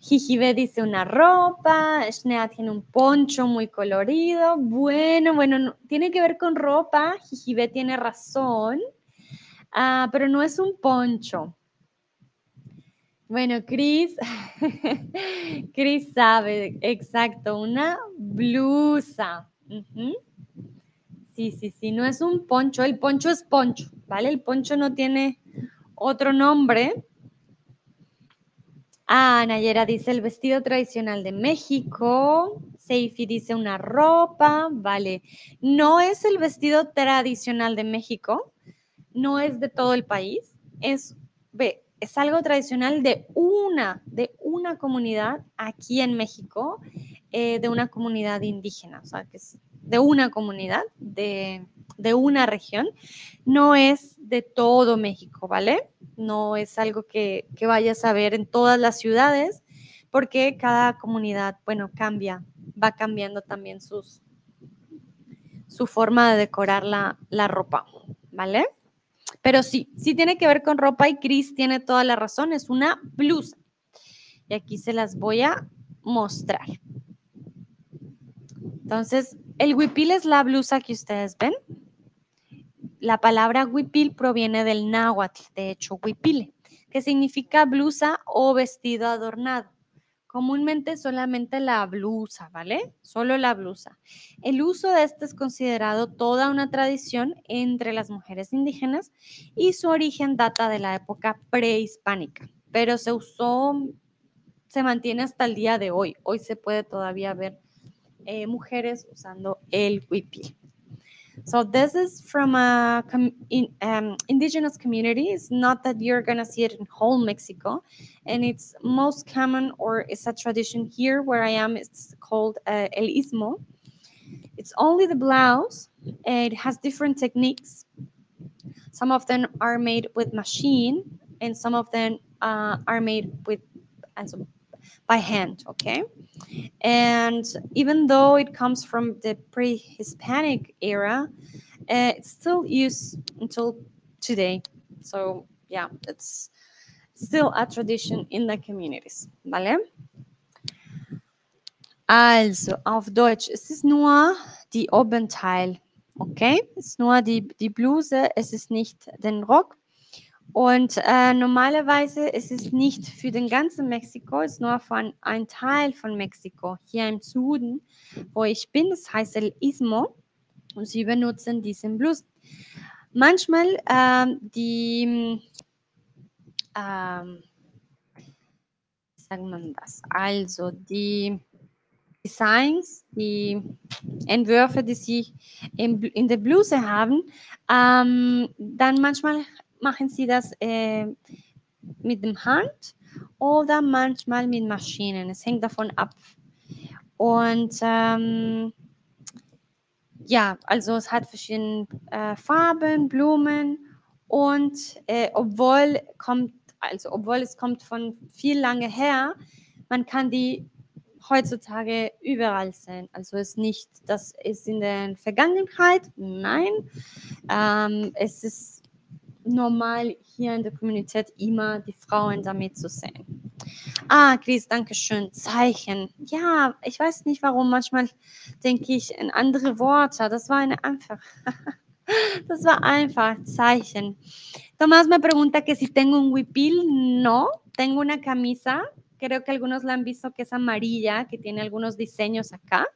Jijibe dice una ropa, Shnea tiene un poncho muy colorido. Bueno, bueno, tiene que ver con ropa. Jijibe tiene razón, uh, pero no es un poncho. Bueno, Cris, (laughs) Cris sabe, exacto, una blusa. Sí, sí, sí, no es un poncho, el poncho es poncho, ¿vale? El poncho no tiene otro nombre. Ah, Nayera dice el vestido tradicional de México. Seifi dice una ropa, vale. No es el vestido tradicional de México, no es de todo el país, es, ve, es algo tradicional de una, de una comunidad aquí en México, eh, de una comunidad indígena, o sea, que es de una comunidad, de, una región, no es de todo México, ¿vale? No es algo que, que vayas a ver en todas las ciudades, porque cada comunidad, bueno, cambia, va cambiando también sus, su forma de decorar la, la ropa, ¿vale? Pero sí, sí tiene que ver con ropa y Chris tiene toda la razón, es una blusa. Y aquí se las voy a mostrar. Entonces, el huipil es la blusa que ustedes ven. La palabra huipil proviene del náhuatl, de hecho, huipile, que significa blusa o vestido adornado. Comúnmente solamente la blusa, ¿vale? Solo la blusa. El uso de este es considerado toda una tradición entre las mujeres indígenas y su origen data de la época prehispánica, pero se usó, se mantiene hasta el día de hoy. Hoy se puede todavía ver eh, mujeres usando el huipil. So this is from a in, um, indigenous community. It's not that you're gonna see it in whole Mexico, and it's most common or it's a tradition here where I am. It's called uh, el istmo. It's only the blouse. It has different techniques. Some of them are made with machine, and some of them uh, are made with also by hand. Okay, and even though it comes from the pre-Hispanic era, uh, it's still used until today. So yeah, it's still a tradition in the communities. ¿Vale? Also, auf Deutsch, es ist nur die Oberteil, okay? Es ist nur die, die Bluse, es ist nicht den Rock. Und äh, normalerweise ist es nicht für den ganzen Mexiko, es ist nur von ein Teil von Mexiko, hier im Süden, wo ich bin. Das heißt El Istmo. Und sie benutzen diesen Blues. Manchmal ähm, die, ähm, wie sagt man das? Also die Designs, die Entwürfe, die sie in, in der Bluse haben, ähm, dann manchmal machen sie das äh, mit dem Hand oder manchmal mit Maschinen. Es hängt davon ab. Und ähm, ja, also es hat verschiedene äh, Farben, Blumen und äh, obwohl kommt, also obwohl es kommt von viel lange her, man kann die heutzutage überall sehen. Also es ist nicht, das ist in der Vergangenheit, nein, ähm, es ist normal hier in der Communität immer die Frauen damit zu sehen. Ah, Chris, danke schön. Zeichen. Ja, ich weiß nicht warum. Manchmal denke ich in andere Worte. Das war eine einfach. (laughs) Das war einfach. Zeichen. Tomás me pregunta que si tengo un huipil. No, tengo una camisa. Creo que algunos la han visto que es amarilla, que tiene algunos diseños acá.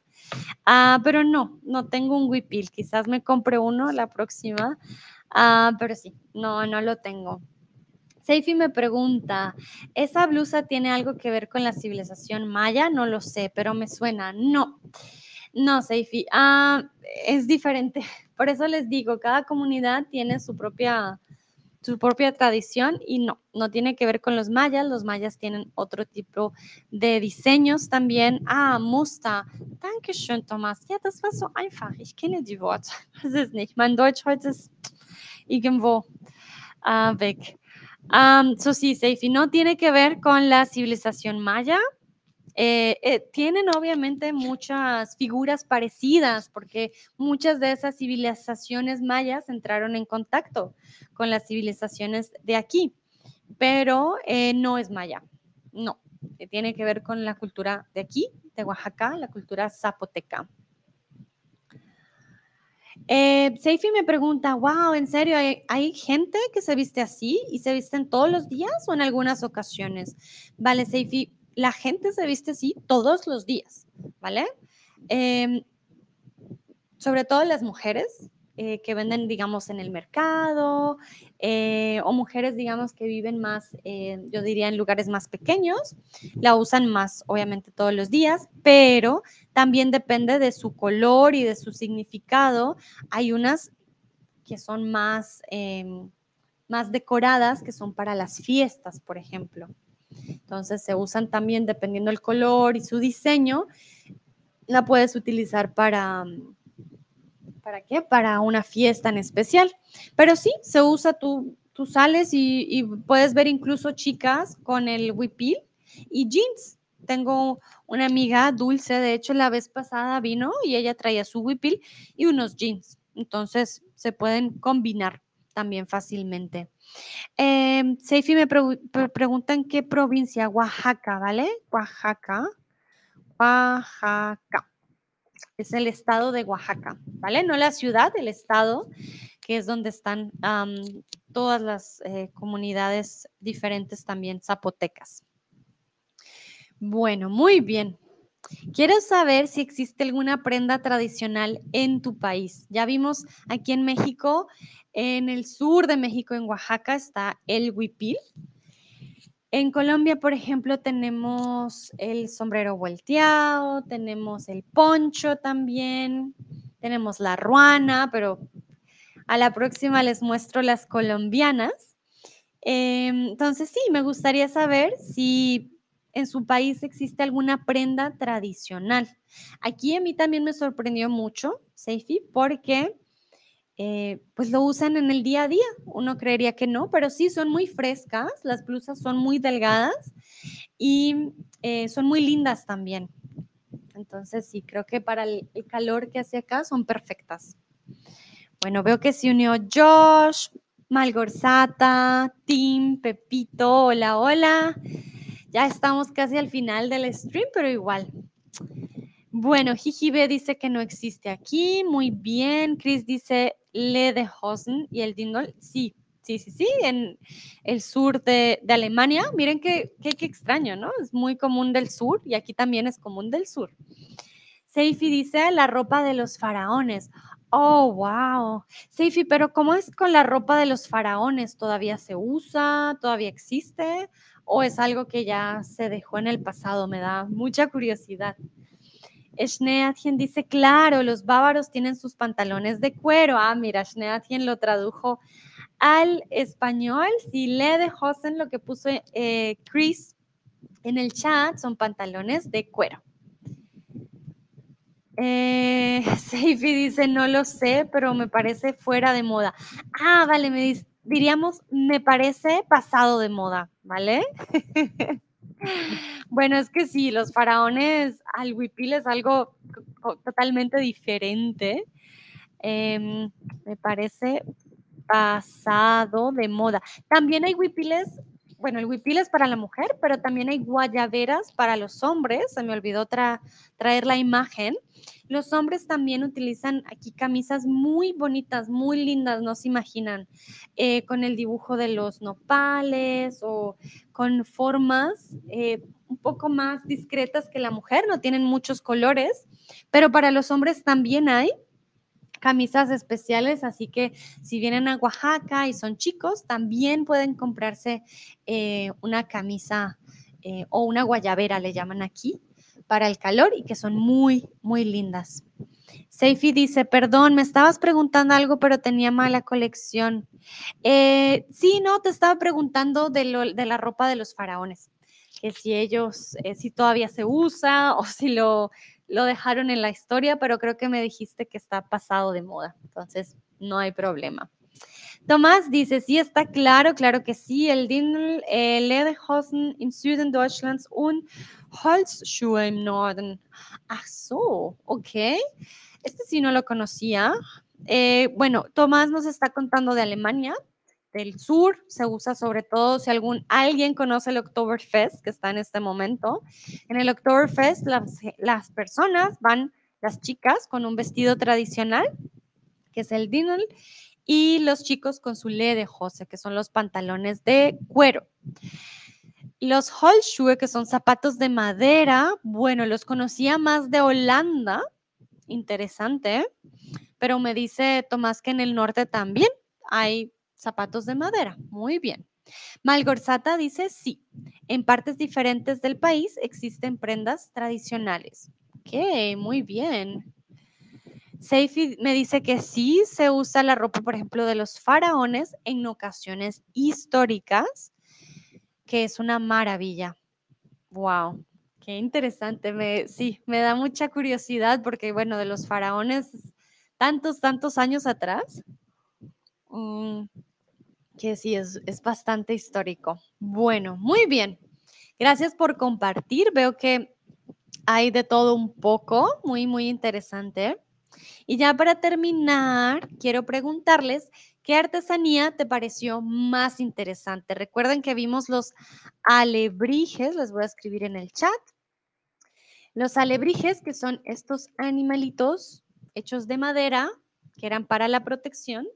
Ah, pero no, no tengo un huipil. Quizás me compre uno la próxima. Ah, pero sí, no, no lo tengo. Seifi me pregunta, ¿esa blusa tiene algo que ver con la civilización maya? No lo sé, pero me suena. No, no, Seifi, ah, es diferente. (laughs) Por eso les digo, cada comunidad tiene su propia su propia tradición y no, no tiene que ver con los mayas. Los mayas tienen otro tipo de diseños también. Ah, Muster. Dankeschön, Thomas. Ja, das war so einfach. Ich kenne die Worte. (laughs) Das ist nicht. Mein Deutsch heute ist irgendwo uh, weg. Um, so sí, Seifi, no tiene que ver con la civilización maya. Eh, eh, tienen obviamente muchas figuras parecidas porque muchas de esas civilizaciones mayas entraron en contacto con las civilizaciones de aquí, pero eh, no es maya, no, tiene que ver con la cultura de aquí, de Oaxaca, la cultura zapoteca. Seifi me pregunta, wow, ¿en serio ¿hay, ¿hay, gente que se viste así y se visten todos los días o en algunas ocasiones? Vale, Seifi, la gente se viste así todos los días, ¿vale? Em, sobre todo las mujeres eh, que venden, digamos, en el mercado, eh, o mujeres, digamos, que viven más, eh, yo diría, en lugares más pequeños, la usan más, obviamente, todos los días, pero también depende de su color y de su significado. Hay unas que son más, em, más decoradas, que son para las fiestas, por ejemplo. Entonces se usan también dependiendo del color y su diseño. La puedes utilizar para, ¿para qué? Para una fiesta en especial. Pero sí, se usa, tú, tú sales y, puedes ver incluso chicas con el huipil y jeans. Tengo una amiga dulce, de hecho la vez pasada vino y ella traía su huipil y unos jeans. Entonces se pueden combinar también fácilmente. Eh, Seifi me pregunta en qué provincia, Oaxaca, ¿vale? Oaxaca, Oaxaca. Es el estado de Oaxaca, ¿vale? No la ciudad, el estado, que es donde están todas las eh, comunidades diferentes también zapotecas. Bueno, muy bien. Quiero saber si existe alguna prenda tradicional en tu país. Ya vimos aquí en México, en el sur de México, en Oaxaca, está el huipil. En Colombia, por ejemplo, tenemos el sombrero volteado, tenemos el poncho también, tenemos la ruana, pero a la próxima les muestro las colombianas. Em, entonces, sí, me gustaría saber si en su país existe alguna prenda tradicional. Aquí a mí también me sorprendió mucho, Seifi, porque eh, pues lo usan en el día a día. Uno creería que no, pero sí son muy frescas, las blusas son muy delgadas y eh, son muy lindas también. Entonces sí, creo que para el, calor que hace acá son perfectas. Bueno, veo que se unió Josh, Malgorzata, Tim, Pepito, hola, hola. Ya estamos casi al final del stream, pero igual. Bueno, Jijibe dice que no existe aquí. Muy bien. Chris dice Le de Hosen y el Dingle. Sí, sí, sí, sí. En el sur de, Alemania. Miren qué, qué, qué, extraño, ¿no? Es muy común del sur y aquí también es común del sur. Seifi dice la ropa de los faraones. Oh, wow. Seifi, pero ¿cómo es con la ropa de los faraones? ¿Todavía se usa? ¿Todavía existe? o es algo que ya se dejó en el pasado? Me da mucha curiosidad. Schneatien dice, claro, los bávaros tienen sus pantalones de cuero. Ah, mira, Schneatien lo tradujo al español. Si le de Hosen lo que puso eh, Chris en el chat son pantalones de cuero. Eh, (laughs) Seifi dice, no lo sé, pero me parece fuera de moda. Ah, vale, me diríamos, me parece pasado de moda, ¿vale? (laughs) bueno, es que sí, los faraones al huipil es algo totalmente diferente. Em, me parece pasado de moda. También hay huipiles, bueno, el huipil es para la mujer, pero también hay guayaberas para los hombres. Se me olvidó traer la imagen. Los hombres también utilizan aquí camisas muy bonitas, muy lindas, no se imaginan, eh, con el dibujo de los nopales o con formas eh, un poco más discretas que la mujer, no tienen muchos colores, pero para los hombres también hay camisas especiales, así que si vienen a Oaxaca y son chicos, también pueden comprarse eh, una camisa o una guayabera, le llaman aquí, para el calor y que son muy, muy lindas. Seifi dice, perdón, me estabas preguntando algo, pero tenía mala colección. Eh, sí, no, te estaba preguntando de, la ropa de los faraones, que si ellos, eh, si todavía se usa (laughs) o si lo, lo dejaron en la historia, pero creo que me dijiste que está pasado de moda, entonces no hay problema. Tomás dice, sí, está claro, claro que sí, el Dindel, eh, Lederhosen im Süden Deutschlands und Holzschuhe im Norden. Ach so, ok. Este sí no lo conocía. Eh, bueno, Tomás nos está contando de Alemania, del sur, se usa sobre todo si algún, alguien conoce el Oktoberfest, que está en este momento. En el Oktoberfest las, las personas van, las chicas, con un vestido tradicional, que es el dinel, y los chicos con su Jose, que son los pantalones de cuero. Los Holschuhe, que son zapatos de madera, bueno, los conocía más de Holanda, interesante, pero me dice Tomás que en el norte también hay zapatos de madera. Muy bien. Malgorzata dice sí. En partes diferentes del país existen prendas tradicionales. Ok, muy bien. Seifi me dice que sí se usa la ropa, por ejemplo, de los faraones en ocasiones históricas, que es una maravilla. Wow, qué interesante. Sí, me da mucha curiosidad porque, bueno, de los faraones, tantos, tantos años atrás, mm, que sí, es, es bastante histórico. Bueno, muy bien. Gracias por compartir. Veo que hay de todo un poco, muy, muy interesante. Y ya para terminar, quiero preguntarles qué artesanía te pareció más interesante. Recuerden que vimos los alebrijes, les voy a escribir en el chat. Los alebrijes, que son estos animalitos hechos de madera, que eran para la protección.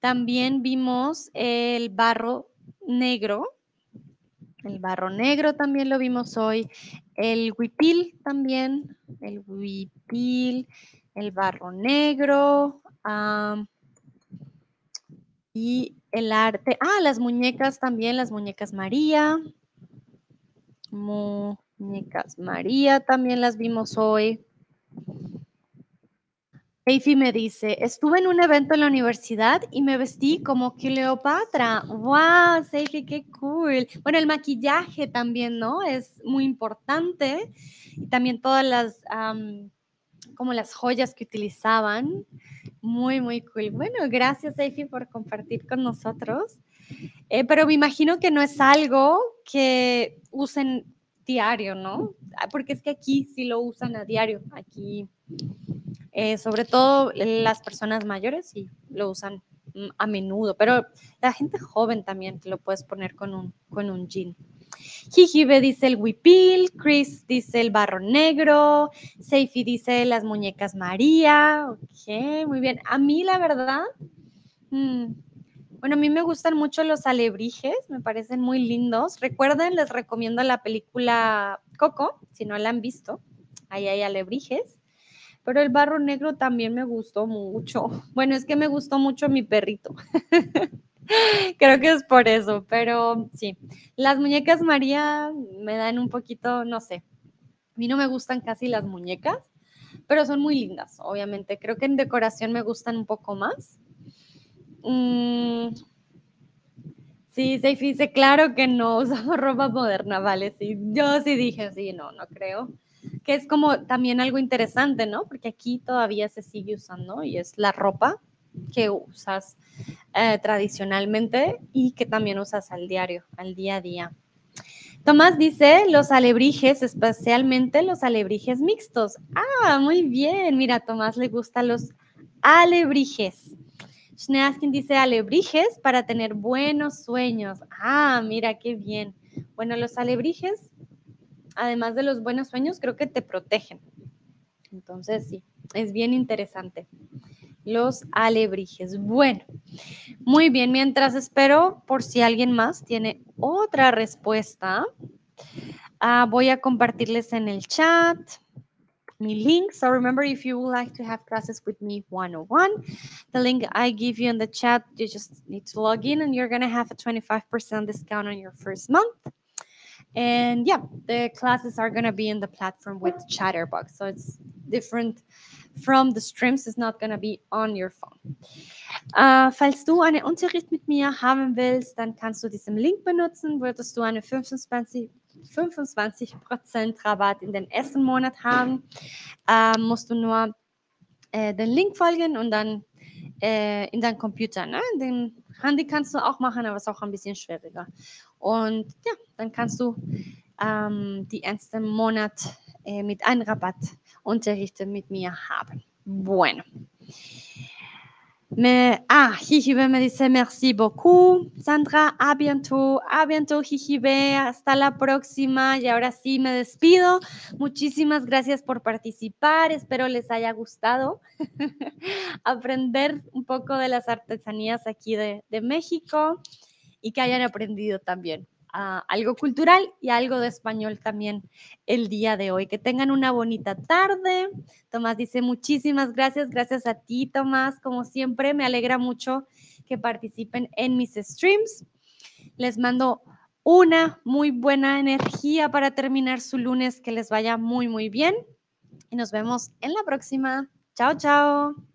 También vimos el barro negro. El barro negro también lo vimos hoy. El huipil también. El huipil, el barro negro. y el arte. Ah, las muñecas también, las muñecas María. Muñecas María también las vimos hoy. Eifi me dice, estuve en un evento en la universidad y me vestí como Cleopatra. ¡Wow, Seifi, qué cool! Bueno, el maquillaje también, ¿no? Es muy importante. Y también todas las, como las joyas que utilizaban. Muy, muy cool. Bueno, gracias, Eifi, por compartir con nosotros. Eh, pero me imagino que no es algo que usen diario, ¿no? Ah, porque es que aquí sí lo usan a diario. Aquí eh, sobre todo las personas mayores sí lo usan a menudo, pero la gente joven también te lo puedes poner con un, con un jean. Jijibe dice el huipil, Chris dice el barro negro, Seifi dice las muñecas María, ok, muy bien. A mí la verdad, mm, bueno, a mí me gustan mucho los alebrijes, me parecen muy lindos. Recuerden, les recomiendo la película Coco, si no la han visto, ahí hay alebrijes pero el barro negro también me gustó mucho. (laughs) Bueno, es que me gustó mucho mi perrito. (laughs) Creo que es por eso, pero sí. Las muñecas María me dan un poquito, no sé. A mí no me gustan casi las muñecas, pero son muy lindas, obviamente. Creo que en decoración me gustan un poco más. Mm, sí, se dice, claro que no (laughs) usamos ropa moderna, vale, sí. Yo sí dije, sí, no, no creo que es como también algo interesante, ¿no? Porque aquí todavía se sigue usando y es la ropa que usas eh, tradicionalmente y que también usas al diario, al día a día. Tomás dice los alebrijes, especialmente los alebrijes mixtos. Ah, muy bien. Mira, Tomás le gustan los alebrijes. Schneaskin dice alebrijes para tener buenos sueños. Ah, mira, qué bien. Bueno, los alebrijes además de los buenos sueños, creo que te protegen. Entonces, sí, es bien interesante. Los alebrijes. Bueno, muy bien, mientras espero por si alguien más tiene otra respuesta, uh, voy a compartirles en el chat mi link. So remember, if you would like to have classes with me 101, the link I give you in the chat, you just need to log in and you're going to have a 25% discount on your first month. And yeah, the classes are going to be in the platform with Chatterbox. So it's different from the streams is not going to be on your phone. Äh, falls du einen Unterricht mit mir haben willst, dann kannst du diesen Link benutzen, würdest du eine 25 25% Rabatt in den ersten Monat haben. Äh, musst du nur äh, den Link folgen und dann äh, in deinem Computer. Ne? Den Handy kannst du auch machen, aber es ist auch ein bisschen schwieriger. Und ja, dann kannst du ähm, die ersten Monat eh, mit einem Rabatt unterrichten mit. Bueno. Me, ah, Jijibe me dice merci beaucoup. Sandra, a bientôt, a bientôt, Jijibe. Hasta la próxima. Y ahora sí me despido. Muchísimas gracias por participar. Espero les haya gustado (laughs) aprender un poco de las artesanías aquí de México y que hayan aprendido también algo cultural y algo de español también el día de hoy. Que tengan una bonita tarde. Tomás dice muchísimas gracias. Gracias a ti, Tomás. Como siempre, me alegra mucho que participen en mis streams. Les mando una muy buena energía para terminar su lunes. Que les vaya muy, muy bien. Y nos vemos en la próxima. Chao, chao.